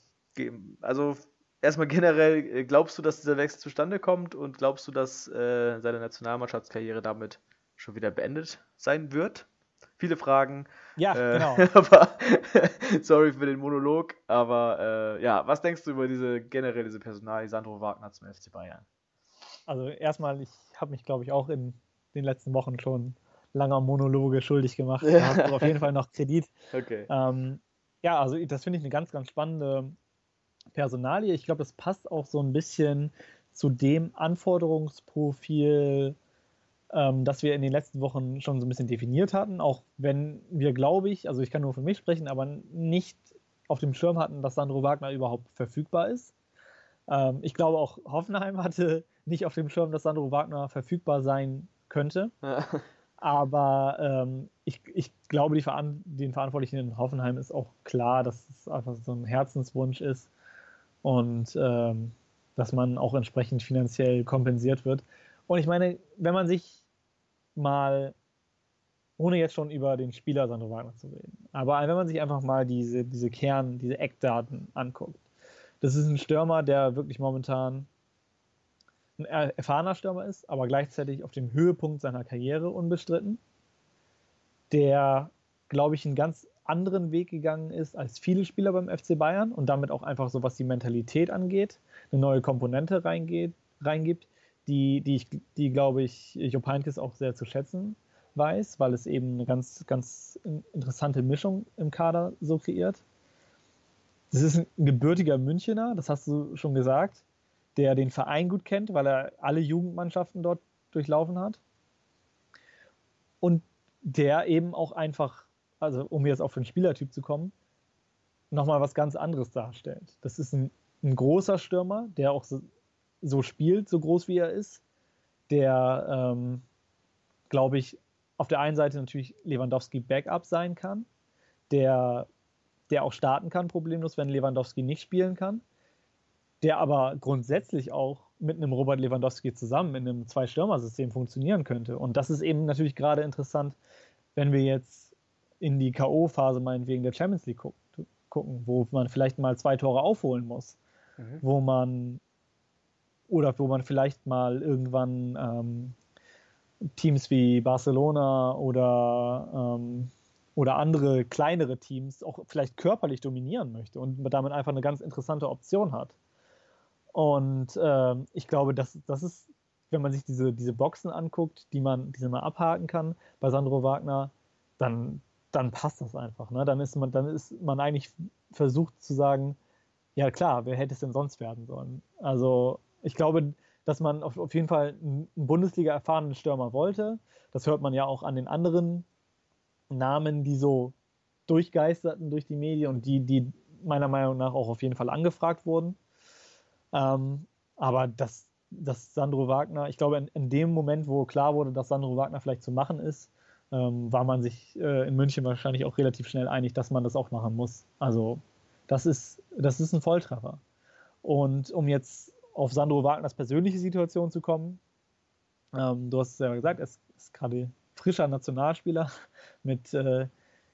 also erstmal generell, äh, glaubst du, dass dieser Wechsel zustande kommt und glaubst du, dass äh, seine Nationalmannschaftskarriere damit schon wieder beendet sein wird? Viele Fragen. Ja, äh, genau. aber sorry für den Monolog, aber äh, ja, was denkst du über diese generell diese Personalie Sandro Wagner zum FC Bayern? Also erstmal, ich habe mich, glaube ich, auch in den letzten Wochen schon langer Monologe schuldig gemacht. Ja. Da hast du auf jeden Fall noch Kredit. Okay. Ähm, ja, also das finde ich eine ganz, ganz spannende Personalie. Ich glaube, das passt auch so ein bisschen zu dem Anforderungsprofil ähm, das wir in den letzten Wochen schon so ein bisschen definiert hatten, auch wenn wir, glaube ich, also ich kann nur für mich sprechen, aber nicht auf dem Schirm hatten, dass Sandro Wagner überhaupt verfügbar ist. Ähm, ich glaube auch Hoffenheim hatte nicht auf dem Schirm, dass Sandro Wagner verfügbar sein könnte. Aber ähm, ich, ich glaube, Veran den Verantwortlichen in Hoffenheim ist auch klar, dass es einfach so ein Herzenswunsch ist und ähm, dass man auch entsprechend finanziell kompensiert wird. Und ich meine, wenn man sich mal, ohne jetzt schon über den Spieler Sandro Wagner zu reden, aber wenn man sich einfach mal diese, diese Kern, diese Eckdaten anguckt, das ist ein Stürmer, der wirklich momentan ein erfahrener Stürmer ist, aber gleichzeitig auf dem Höhepunkt seiner Karriere unbestritten, der, glaube ich, einen ganz anderen Weg gegangen ist als viele Spieler beim FC Bayern und damit auch einfach so, was die Mentalität angeht, eine neue Komponente reingeht, reingibt, die, die, ich, die glaube ich, Jupp Heynckes auch sehr zu schätzen weiß, weil es eben eine ganz, ganz interessante Mischung im Kader so kreiert. Das ist ein gebürtiger Münchener, das hast du schon gesagt, der den Verein gut kennt, weil er alle Jugendmannschaften dort durchlaufen hat. Und der eben auch einfach, also um jetzt auf den Spielertyp zu kommen, nochmal was ganz anderes darstellt. Das ist ein, ein großer Stürmer, der auch so, so spielt, so groß wie er ist, der, ähm, glaube ich, auf der einen Seite natürlich Lewandowski Backup sein kann, der, der auch starten kann, problemlos, wenn Lewandowski nicht spielen kann, der aber grundsätzlich auch mit einem Robert Lewandowski zusammen in einem Zwei-Stürmer-System funktionieren könnte. Und das ist eben natürlich gerade interessant, wenn wir jetzt in die K.O.-Phase meinetwegen der Champions League gucken, wo man vielleicht mal zwei Tore aufholen muss, mhm. wo man oder wo man vielleicht mal irgendwann ähm, Teams wie Barcelona oder, ähm, oder andere kleinere Teams auch vielleicht körperlich dominieren möchte und damit einfach eine ganz interessante Option hat. Und äh, ich glaube, das, das ist, wenn man sich diese, diese Boxen anguckt, die man, die man abhaken kann bei Sandro Wagner, dann, dann passt das einfach. Ne? Dann, ist man, dann ist man eigentlich versucht zu sagen, ja klar, wer hätte es denn sonst werden sollen? Also ich glaube, dass man auf, auf jeden Fall einen Bundesliga-erfahrenen Stürmer wollte. Das hört man ja auch an den anderen Namen, die so durchgeisterten durch die Medien und die, die meiner Meinung nach auch auf jeden Fall angefragt wurden. Ähm, aber dass, dass Sandro Wagner, ich glaube, in, in, dem Moment, wo klar wurde, dass Sandro Wagner vielleicht zu machen ist, ähm, war man sich äh, in München wahrscheinlich auch relativ schnell einig, dass man das auch machen muss. Also das ist, das ist ein Volltreffer. Und um jetzt auf Sandro Wagners persönliche Situation zu kommen, ähm, du hast es ja gesagt, er ist, ist gerade frischer Nationalspieler mit äh,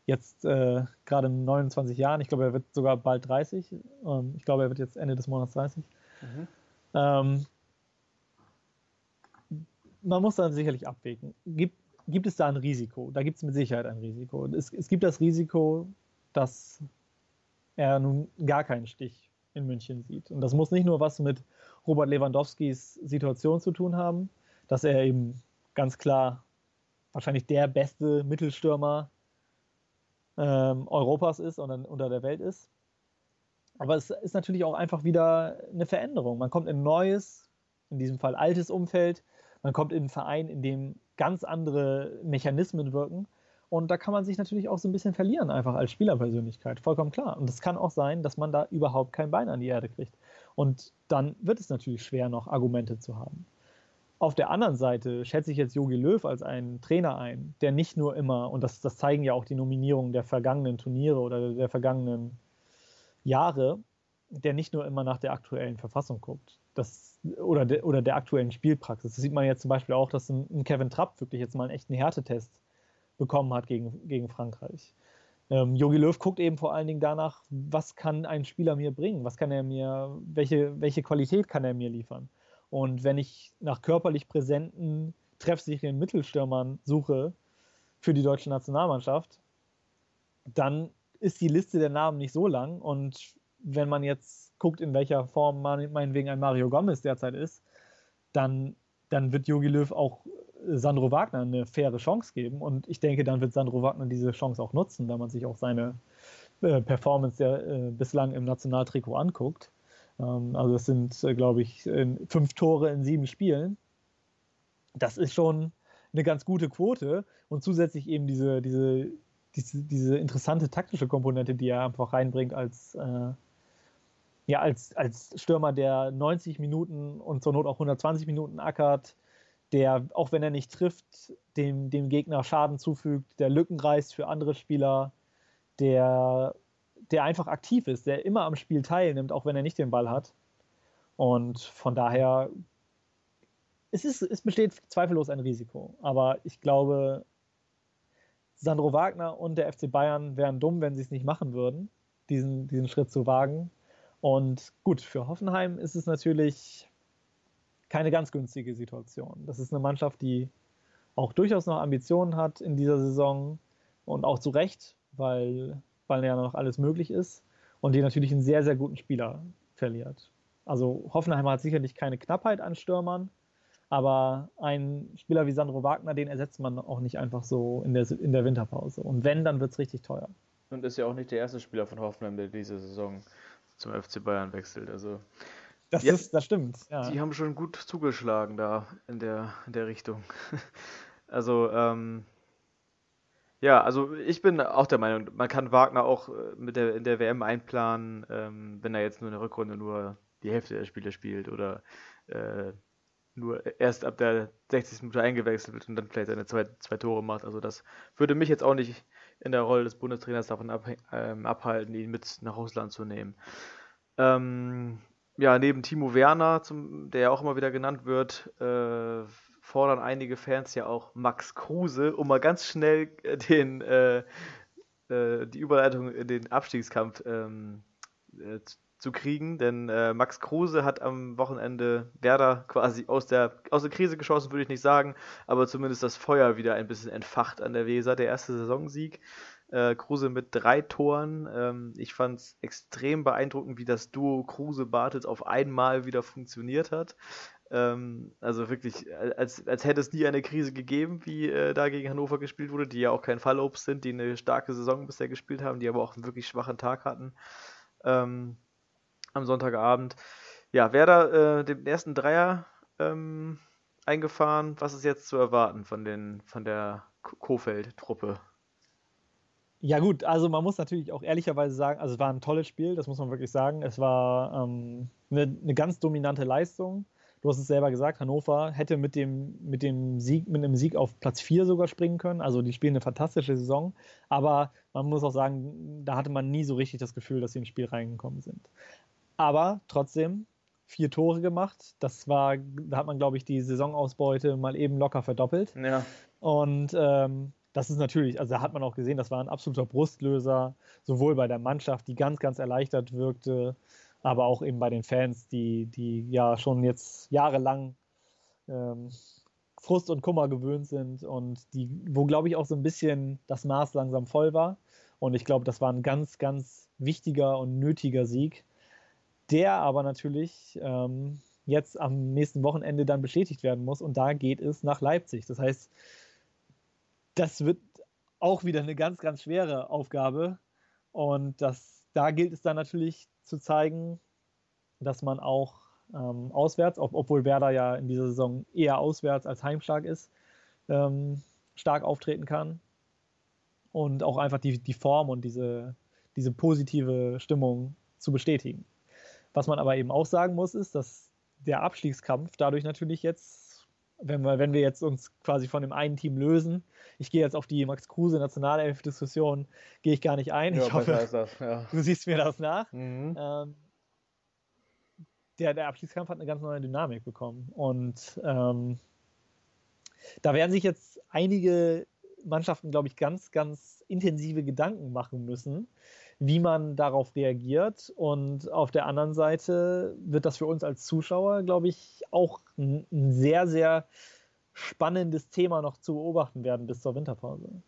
jetzt äh, gerade 29 Jahren. Ich glaube, er wird sogar bald 30. Ähm, ich glaube, er wird jetzt Ende des Monats 30. Mhm. Ähm, man muss dann sicherlich abwägen. Gibt, gibt es da ein Risiko? Da gibt es mit Sicherheit ein Risiko. Es, es gibt das Risiko, dass er nun gar keinen Stich in München sieht. Und das muss nicht nur was mit Robert Lewandowskis Situation zu tun haben, dass er eben ganz klar wahrscheinlich der beste Mittelstürmer ähm, Europas ist und unter der Welt ist. Aber es ist natürlich auch einfach wieder eine Veränderung. Man kommt in ein neues, in diesem Fall altes Umfeld. Man kommt in einen Verein, in dem ganz andere Mechanismen wirken. Und da kann man sich natürlich auch so ein bisschen verlieren, einfach als Spielerpersönlichkeit. Vollkommen klar. Und es kann auch sein, dass man da überhaupt kein Bein an die Erde kriegt. Und dann wird es natürlich schwer, noch Argumente zu haben. Auf der anderen Seite schätze ich jetzt Jogi Löw als einen Trainer ein, der nicht nur immer, und das, das zeigen ja auch die Nominierungen der vergangenen Turniere oder der vergangenen Jahre, der nicht nur immer nach der aktuellen Verfassung guckt das, oder, de, oder der aktuellen Spielpraxis. Das sieht man jetzt zum Beispiel auch, dass ein, ein Kevin Trapp wirklich jetzt mal einen echten Härtetest bekommen hat gegen, gegen Frankreich. Jogi ähm, Löw guckt eben vor allen Dingen danach, was kann ein Spieler mir bringen, was kann er mir, welche, welche Qualität kann er mir liefern. Und wenn ich nach körperlich präsenten, treffsicheren Mittelstürmern suche für die deutsche Nationalmannschaft, dann ist die Liste der Namen nicht so lang. Und wenn man jetzt guckt, in welcher Form meinetwegen ein Mario Gomez derzeit ist, dann, dann wird Jogi Löw auch Sandro Wagner eine faire Chance geben. Und ich denke, dann wird Sandro Wagner diese Chance auch nutzen, da man sich auch seine äh, Performance der, äh, bislang im Nationaltrikot anguckt. Ähm, also es sind, äh, glaube ich, fünf Tore in sieben Spielen. Das ist schon eine ganz gute Quote und zusätzlich eben diese, diese, diese, diese interessante taktische Komponente, die er einfach reinbringt als, äh, ja, als, als Stürmer, der 90 Minuten und zur Not auch 120 Minuten ackert, der, auch wenn er nicht trifft, dem, dem Gegner Schaden zufügt, der Lücken reißt für andere Spieler, der der einfach aktiv ist, der immer am Spiel teilnimmt, auch wenn er nicht den Ball hat. Und von daher, es, ist, es besteht zweifellos ein Risiko. Aber ich glaube, Sandro Wagner und der FC Bayern wären dumm, wenn sie es nicht machen würden, diesen, diesen Schritt zu wagen. Und gut, für Hoffenheim ist es natürlich keine ganz günstige Situation. Das ist eine Mannschaft, die auch durchaus noch Ambitionen hat in dieser Saison und auch zu Recht, weil weil ja noch alles möglich ist und die natürlich einen sehr, sehr guten Spieler verliert. Also Hoffenheim hat sicherlich keine Knappheit an Stürmern, aber ein Spieler wie Sandro Wagner, den ersetzt man auch nicht einfach so in der, in der Winterpause. Und wenn, dann wird es richtig teuer. Und ist ja auch nicht der erste Spieler von Hoffenheim, der diese Saison zum FC Bayern wechselt. Also das, ja, ist, das stimmt. Ja. Die haben schon gut zugeschlagen da in der, in der Richtung. also ähm, ja, also ich bin auch der Meinung, man kann Wagner auch äh, mit der, in der WM einplanen, ähm, wenn er jetzt nur in der Rückrunde nur die Hälfte der Spiele spielt oder äh, nur erst ab der 60. Minute eingewechselt wird und dann vielleicht seine zwei, zwei Tore macht. Also das würde mich jetzt auch nicht in der Rolle des Bundestrainers davon ab, ähm, abhalten, ihn mit nach Russland zu nehmen. Ähm, ja, neben Timo Werner, zum, der ja auch immer wieder genannt wird, äh, fordern einige Fans ja auch Max Kruse, um mal ganz schnell äh, den, äh, äh, die Überleitung in den Abstiegskampf ähm, äh, zu kriegen, denn äh, Max Kruse hat am Wochenende Werder quasi aus der, aus der Krise geschossen, würde ich nicht sagen, aber zumindest das Feuer wieder ein bisschen entfacht an der Weser, der erste Saisonsieg. Äh, Kruse mit drei Toren. Ähm, ich fand es extrem beeindruckend, wie das Duo Kruse-Bartels auf einmal wieder funktioniert hat. Ähm, also wirklich, als, als hätte es nie eine Krise gegeben, wie äh, da gegen Hannover gespielt wurde, die ja auch kein Fallobst sind, die eine starke Saison bisher gespielt haben, die aber auch einen wirklich schwachen Tag hatten ähm, am Sonntagabend. Ja, Werder äh, den ersten Dreier ähm, eingefahren. Was ist jetzt zu erwarten von, den, von der Kofeld-Truppe? Ja, gut, also man muss natürlich auch ehrlicherweise sagen, also es war ein tolles Spiel, das muss man wirklich sagen. Es war ähm, eine, eine, ganz dominante Leistung. Du hast es selber gesagt, Hannover hätte mit dem, mit dem Sieg, mit einem Sieg auf Platz 4 sogar springen können. Also die spielen eine fantastische Saison. Aber man muss auch sagen, da hatte man nie so richtig das Gefühl, dass sie ins Spiel reingekommen sind. Aber trotzdem, vier Tore gemacht. Das war, da hat man, glaube ich, die Saisonausbeute mal eben locker verdoppelt. Ja. Und ähm, das ist natürlich, also da hat man auch gesehen, das war ein absoluter Brustlöser, sowohl bei der Mannschaft, die ganz, ganz erleichtert wirkte, aber auch eben bei den Fans, die, die ja schon jetzt jahrelang ähm, Frust und Kummer gewöhnt sind und die, wo glaube ich auch so ein bisschen das Maß langsam voll war. Und ich glaube, das war ein ganz, ganz wichtiger und nötiger Sieg, der aber natürlich ähm, jetzt am nächsten Wochenende dann bestätigt werden muss. Und da geht es nach Leipzig. Das heißt, das wird auch wieder eine ganz, ganz schwere Aufgabe. Und das, da gilt es dann natürlich zu zeigen, dass man auch ähm, auswärts, ob, obwohl Werder ja in dieser Saison eher auswärts als heimstark ist, ähm, stark auftreten kann. Und auch einfach die, die Form und diese, diese positive Stimmung zu bestätigen. Was man aber eben auch sagen muss, ist, dass der Abstiegskampf dadurch natürlich jetzt wenn wir, wenn wir jetzt uns quasi von dem einen Team lösen, ich gehe jetzt auf die Max Kruse Nationalelf-Diskussion, gehe ich gar nicht ein. Ja, ich hoffe, das, ja. du siehst mir das nach. Mhm. Ähm, der, der Abstiegskampf hat eine ganz neue Dynamik bekommen. Und ähm, da werden sich jetzt einige Mannschaften, glaube ich, ganz, ganz intensive Gedanken machen müssen, wie man darauf reagiert. Und auf der anderen Seite wird das für uns als Zuschauer, glaube ich, auch ein, sehr, sehr spannendes Thema noch zu beobachten werden bis zur Winterpause.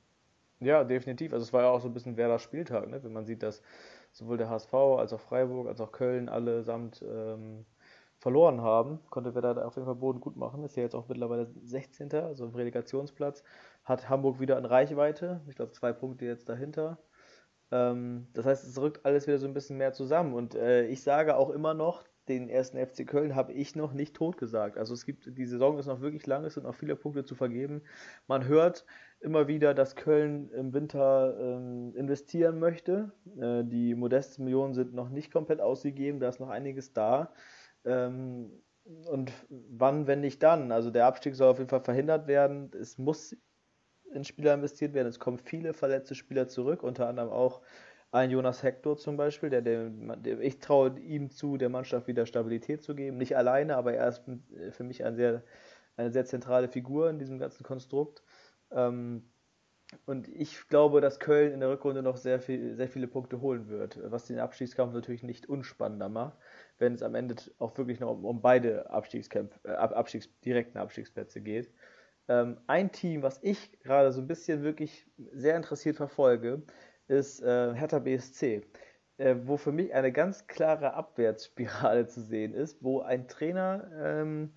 Ja, definitiv. Also es war ja auch so ein bisschen Werder Spieltag, ne? wenn man sieht, dass sowohl der HSV als auch Freiburg als auch Köln allesamt ähm, verloren haben, konnte Werder da auf jeden Fall Boden gut machen. Ist ja jetzt auch mittlerweile 16. also im Relegationsplatz. Hat Hamburg wieder in Reichweite. Ich glaube, zwei Punkte jetzt dahinter. Ähm, das heißt, es rückt alles wieder so ein bisschen mehr zusammen. Und äh, ich sage auch immer noch, den ersten FC Köln habe ich noch nicht tot gesagt. Also es gibt, die Saison ist noch wirklich lang, es sind noch viele Punkte zu vergeben. Man hört immer wieder, dass Köln im Winter ähm, investieren möchte. Äh, die modesten Millionen sind noch nicht komplett ausgegeben, da ist noch einiges da. Ähm, und wann, wenn nicht dann? Also der Abstieg soll auf jeden Fall verhindert werden. Es muss in Spieler investiert werden. Es kommen viele verletzte Spieler zurück, unter anderem auch ein Jonas Hector zum Beispiel, der, der, der, ich traue ihm zu, der Mannschaft wieder Stabilität zu geben. Nicht alleine, aber er ist für mich ein sehr, eine sehr zentrale Figur in diesem ganzen Konstrukt. Ähm, und ich glaube, dass Köln in der Rückrunde noch sehr, viel, sehr viele Punkte holen wird, was den Abstiegskampf natürlich nicht unspannender macht, wenn es am Ende auch wirklich noch um, um beide Abstiegskämpfe, äh, Abstiegs, direkten Abstiegsplätze geht. Ähm, ein Team, was ich gerade so ein bisschen wirklich sehr interessiert verfolge, ist äh, Hertha BSC, äh, wo für mich eine ganz klare Abwärtsspirale zu sehen ist, wo ein Trainer ähm,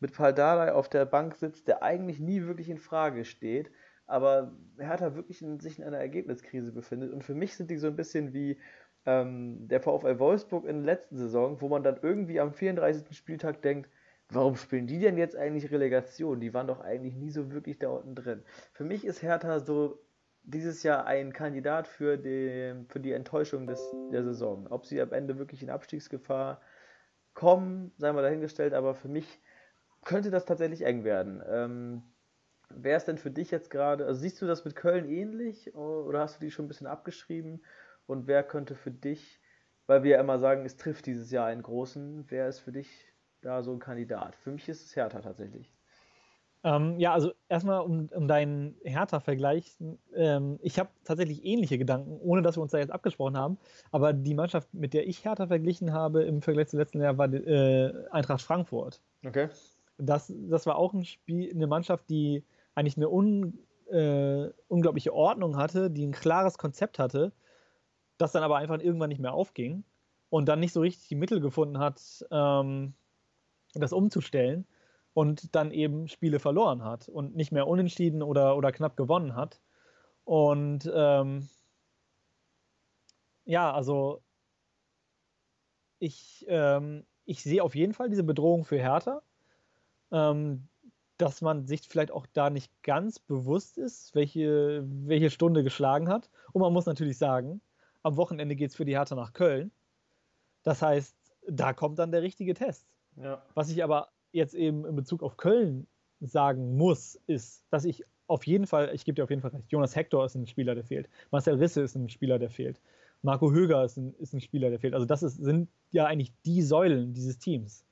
mit Paldadei auf der Bank sitzt, der eigentlich nie wirklich in Frage steht, aber Hertha wirklich in, sich in einer Ergebniskrise befindet. Und für mich sind die so ein bisschen wie ähm, der VfL Wolfsburg in der letzten Saison, wo man dann irgendwie am 34. Spieltag denkt, warum spielen die denn jetzt eigentlich Relegation? Die waren doch eigentlich nie so wirklich da unten drin. Für mich ist Hertha so dieses Jahr ein Kandidat für die, für die Enttäuschung des, der Saison. Ob sie am Ende wirklich in Abstiegsgefahr kommen, sei mal dahingestellt, aber für mich könnte das tatsächlich eng werden. Ähm, Wer ist denn für dich jetzt gerade, also siehst du das mit Köln ähnlich oder hast du die schon ein bisschen abgeschrieben? Und wer könnte für dich, weil wir ja immer sagen, es trifft dieses Jahr einen großen, wer ist für dich da so ein Kandidat. Für mich ist es Hertha tatsächlich. Ähm, ja, also erstmal um, um deinen Hertha-Vergleich. Ähm, ich habe tatsächlich ähnliche Gedanken, ohne dass wir uns da jetzt abgesprochen haben. Aber die Mannschaft, mit der ich Hertha verglichen habe im Vergleich zum letzten Jahr, war äh, Eintracht Frankfurt. Okay. Das, das war auch ein Spiel, eine Mannschaft, die eigentlich eine un, äh, unglaubliche Ordnung hatte, die ein klares Konzept hatte, das dann aber einfach irgendwann nicht mehr aufging und dann nicht so richtig die Mittel gefunden hat, ähm, das umzustellen und dann eben Spiele verloren hat und nicht mehr unentschieden oder, oder knapp gewonnen hat. Und ähm, ja, also ich, ähm, ich sehe auf jeden Fall diese Bedrohung für Hertha. Ähm, dass man sich vielleicht auch da nicht ganz bewusst ist, welche, welche Stunde geschlagen hat. Und man muss natürlich sagen, am Wochenende geht es für die Hertha nach Köln. Das heißt, da kommt dann der richtige Test. Ja. Was ich aber jetzt eben in Bezug auf Köln sagen muss, ist, dass ich auf jeden Fall, ich gebe dir auf jeden Fall recht, Jonas Hector ist ein Spieler, der fehlt. Marcel Risse ist ein Spieler, der fehlt. Marco Höger ist ein, ist ein Spieler, der fehlt. Also das ist, sind ja eigentlich die Säulen dieses Teams.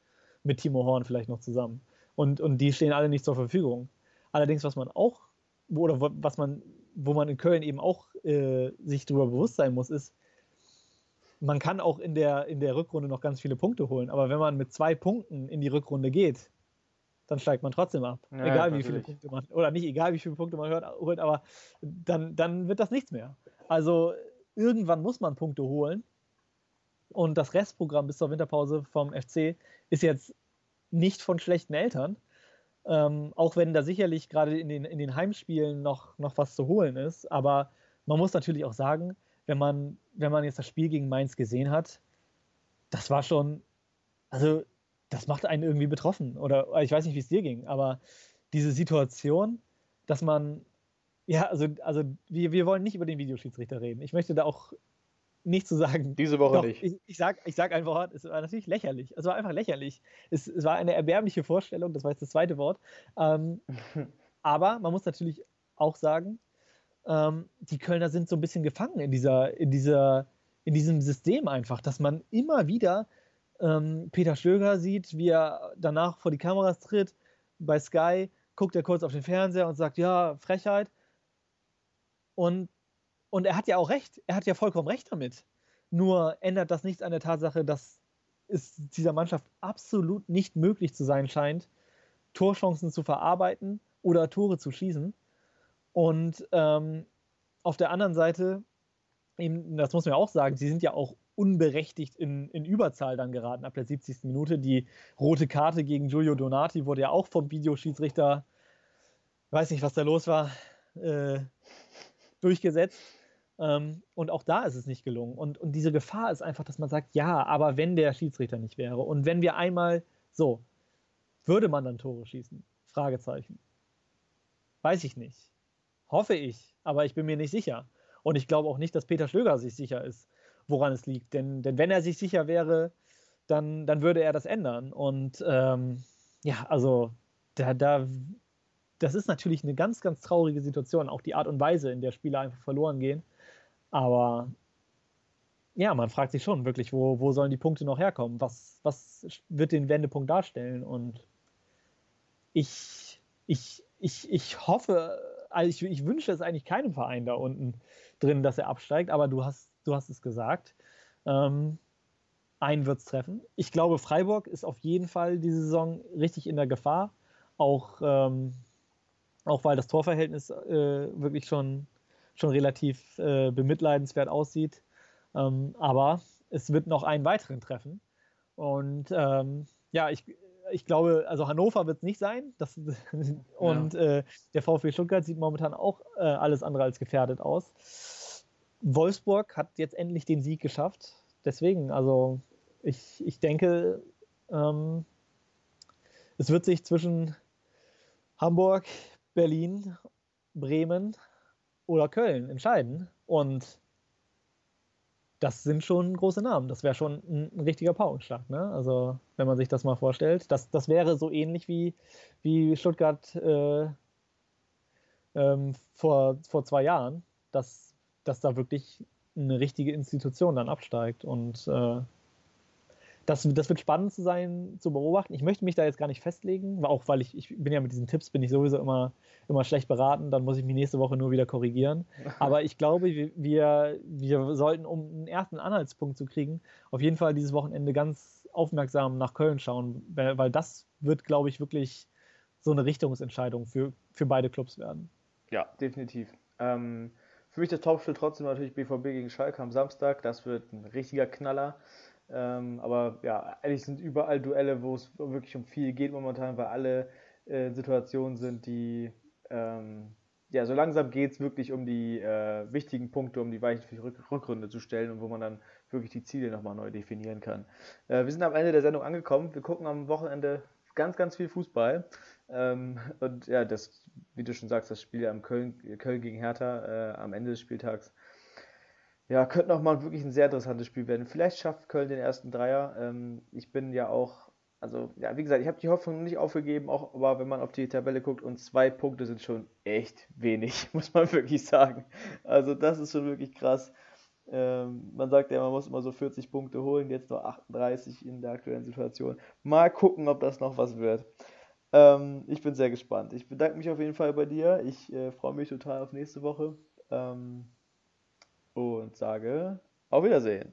Mit Timo Horn vielleicht noch zusammen. Und, und die stehen alle nicht zur Verfügung. Allerdings, was man auch, oder was man, wo man in Köln eben auch äh, sich darüber bewusst sein muss, ist, man kann auch in der, in der Rückrunde noch ganz viele Punkte holen. Aber wenn man mit zwei Punkten in die Rückrunde geht, dann steigt man trotzdem ab. Ja, egal wie viele Punkte man, oder nicht egal wie viele Punkte man hört, holt, aber dann, dann wird das nichts mehr. Also irgendwann muss man Punkte holen. Und das Restprogramm bis zur Winterpause vom FC ist jetzt nicht von schlechten Eltern. Ähm, auch wenn da sicherlich gerade in den, in den Heimspielen noch, noch was zu holen ist. Aber man muss natürlich auch sagen, wenn man, wenn man jetzt das Spiel gegen Mainz gesehen hat, das war schon, also das macht einen irgendwie betroffen. Oder ich weiß nicht, wie es dir ging, aber diese Situation, dass man, ja, also, also wir, wir wollen nicht über den Videoschiedsrichter reden. Ich möchte da auch nicht zu sagen. Diese Woche Doch, nicht. Ich, ich, sag, ich sag ein Wort, es war natürlich lächerlich. Es war einfach lächerlich. Es, es war eine erbärmliche Vorstellung, das war jetzt das zweite Wort. Ähm, aber man muss natürlich auch sagen, ähm, die Kölner sind so ein bisschen gefangen in dieser, in dieser, in diesem System einfach, dass man immer wieder ähm, Peter Stöger sieht, wie er danach vor die Kameras tritt bei Sky, guckt er kurz auf den Fernseher und sagt, ja, Frechheit. Und, und er hat ja auch recht, er hat ja vollkommen recht damit. Nur ändert das nichts an der Tatsache, dass es dieser Mannschaft absolut nicht möglich zu sein scheint, Torchancen zu verarbeiten oder Tore zu schießen. Und ähm, auf der anderen Seite, eben, das muss man ja auch sagen, sie sind ja auch unberechtigt in, in Überzahl dann geraten ab der 70. Minute. Die rote Karte gegen Giulio Donati wurde ja auch vom Videoschiedsrichter, weiß nicht, was da los war, äh, durchgesetzt. Ähm, und auch da ist es nicht gelungen. Und, und diese Gefahr ist einfach, dass man sagt, ja, aber wenn der Schiedsrichter nicht wäre und wenn wir einmal so, würde man dann Tore schießen? Fragezeichen. Weiß ich nicht. Hoffe ich, aber ich bin mir nicht sicher. Und ich glaube auch nicht, dass Peter Schlöger sich sicher ist woran es liegt. Denn, denn wenn er sich sicher wäre, dann, dann würde er das ändern. Und ähm, ja, also da, da, das ist natürlich eine ganz, ganz traurige Situation, auch die Art und Weise, in der Spieler einfach verloren gehen. Aber ja, man fragt sich schon wirklich, wo, wo sollen die Punkte noch herkommen? Was, was wird den Wendepunkt darstellen? Und ich, ich, ich, ich hoffe, also ich, ich wünsche es eigentlich keinem Verein da unten drin, dass er absteigt, aber du hast du hast es gesagt. Ähm, einen wird es treffen. Ich glaube, Freiburg ist auf jeden Fall diese Saison richtig in der Gefahr. Auch, ähm, auch weil das Torverhältnis äh, wirklich schon, schon relativ äh, bemitleidenswert aussieht. Ähm, aber es wird noch einen weiteren treffen. Und ähm, ja, ich, ich glaube, also Hannover wird es nicht sein. Das, und ja. äh, der VfB Stuttgart sieht momentan auch äh, alles andere als gefährdet aus. Wolfsburg hat jetzt endlich den Sieg geschafft. Deswegen, also ich, ich denke, ähm, es wird sich zwischen Hamburg, Berlin, Bremen oder Köln entscheiden. Und das sind schon große Namen. Das wäre schon ein, ein, richtiger Paukenschlag. Ne? Also, wenn man sich das mal vorstellt. Das, das wäre so ähnlich wie, wie Stuttgart äh, ähm, vor, vor zwei Jahren. Das dass da wirklich eine richtige Institution dann absteigt. Und äh, das, das wird spannend zu sein, zu beobachten. Ich möchte mich da jetzt gar nicht festlegen, auch weil ich, ich bin ja mit diesen Tipps bin ich sowieso immer, immer schlecht beraten, dann muss ich mich nächste Woche nur wieder korrigieren. Aber ich glaube, wir, wir sollten, um einen ersten Anhaltspunkt zu kriegen, auf jeden Fall dieses Wochenende ganz aufmerksam nach Köln schauen, weil das wird, glaube ich, wirklich so eine Richtungsentscheidung für, für beide Clubs werden. Ja, definitiv. Ähm, für mich das Topspiel trotzdem natürlich BVB gegen Schalke am Samstag. Das wird ein richtiger Knaller. Ähm, aber ja, eigentlich sind überall Duelle, wo es wirklich um viel geht momentan, weil alle äh, Situationen sind, die ähm, ja, so langsam geht es wirklich um die äh, wichtigen Punkte, um die Weichen für die Rück Rückrunde zu stellen und wo man dann wirklich die Ziele nochmal neu definieren kann. Äh, wir sind am Ende der Sendung angekommen. Wir gucken am Wochenende ganz, ganz viel Fußball. Ähm, und ja, das, wie du schon sagst, das Spiel am Köln, Köln gegen Hertha äh, am Ende des Spieltags. Ja, könnte nochmal wirklich ein sehr interessantes Spiel werden. Vielleicht schafft Köln den ersten Dreier. Ähm, ich bin ja auch, also ja, wie gesagt, ich habe die Hoffnung nicht aufgegeben, auch aber wenn man auf die Tabelle guckt und zwei Punkte sind schon echt wenig, muss man wirklich sagen. Also das ist schon wirklich krass. Ähm, man sagt ja, man muss immer so 40 Punkte holen, jetzt nur 38 in der aktuellen Situation. Mal gucken, ob das noch was wird. Ähm, ich bin sehr gespannt. Ich bedanke mich auf jeden Fall bei dir. Ich äh, freue mich total auf nächste Woche. Ähm, und sage auf Wiedersehen.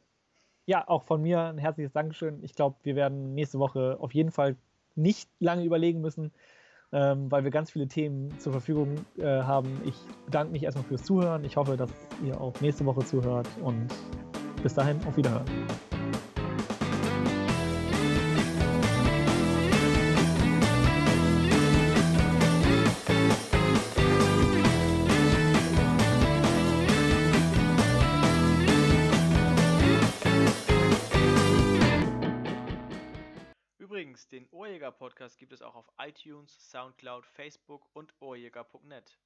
Ja, auch von mir ein herzliches Dankeschön. Ich glaube, wir werden nächste Woche auf jeden Fall nicht lange überlegen müssen, ähm, weil wir ganz viele Themen zur Verfügung äh, haben. Ich bedanke mich erstmal fürs Zuhören. Ich hoffe, dass ihr auch nächste Woche zuhört und bis dahin auf Wiederhören. Den Ohrjäger Podcast gibt es auch auf iTunes, Soundcloud, Facebook und ohrjäger.net.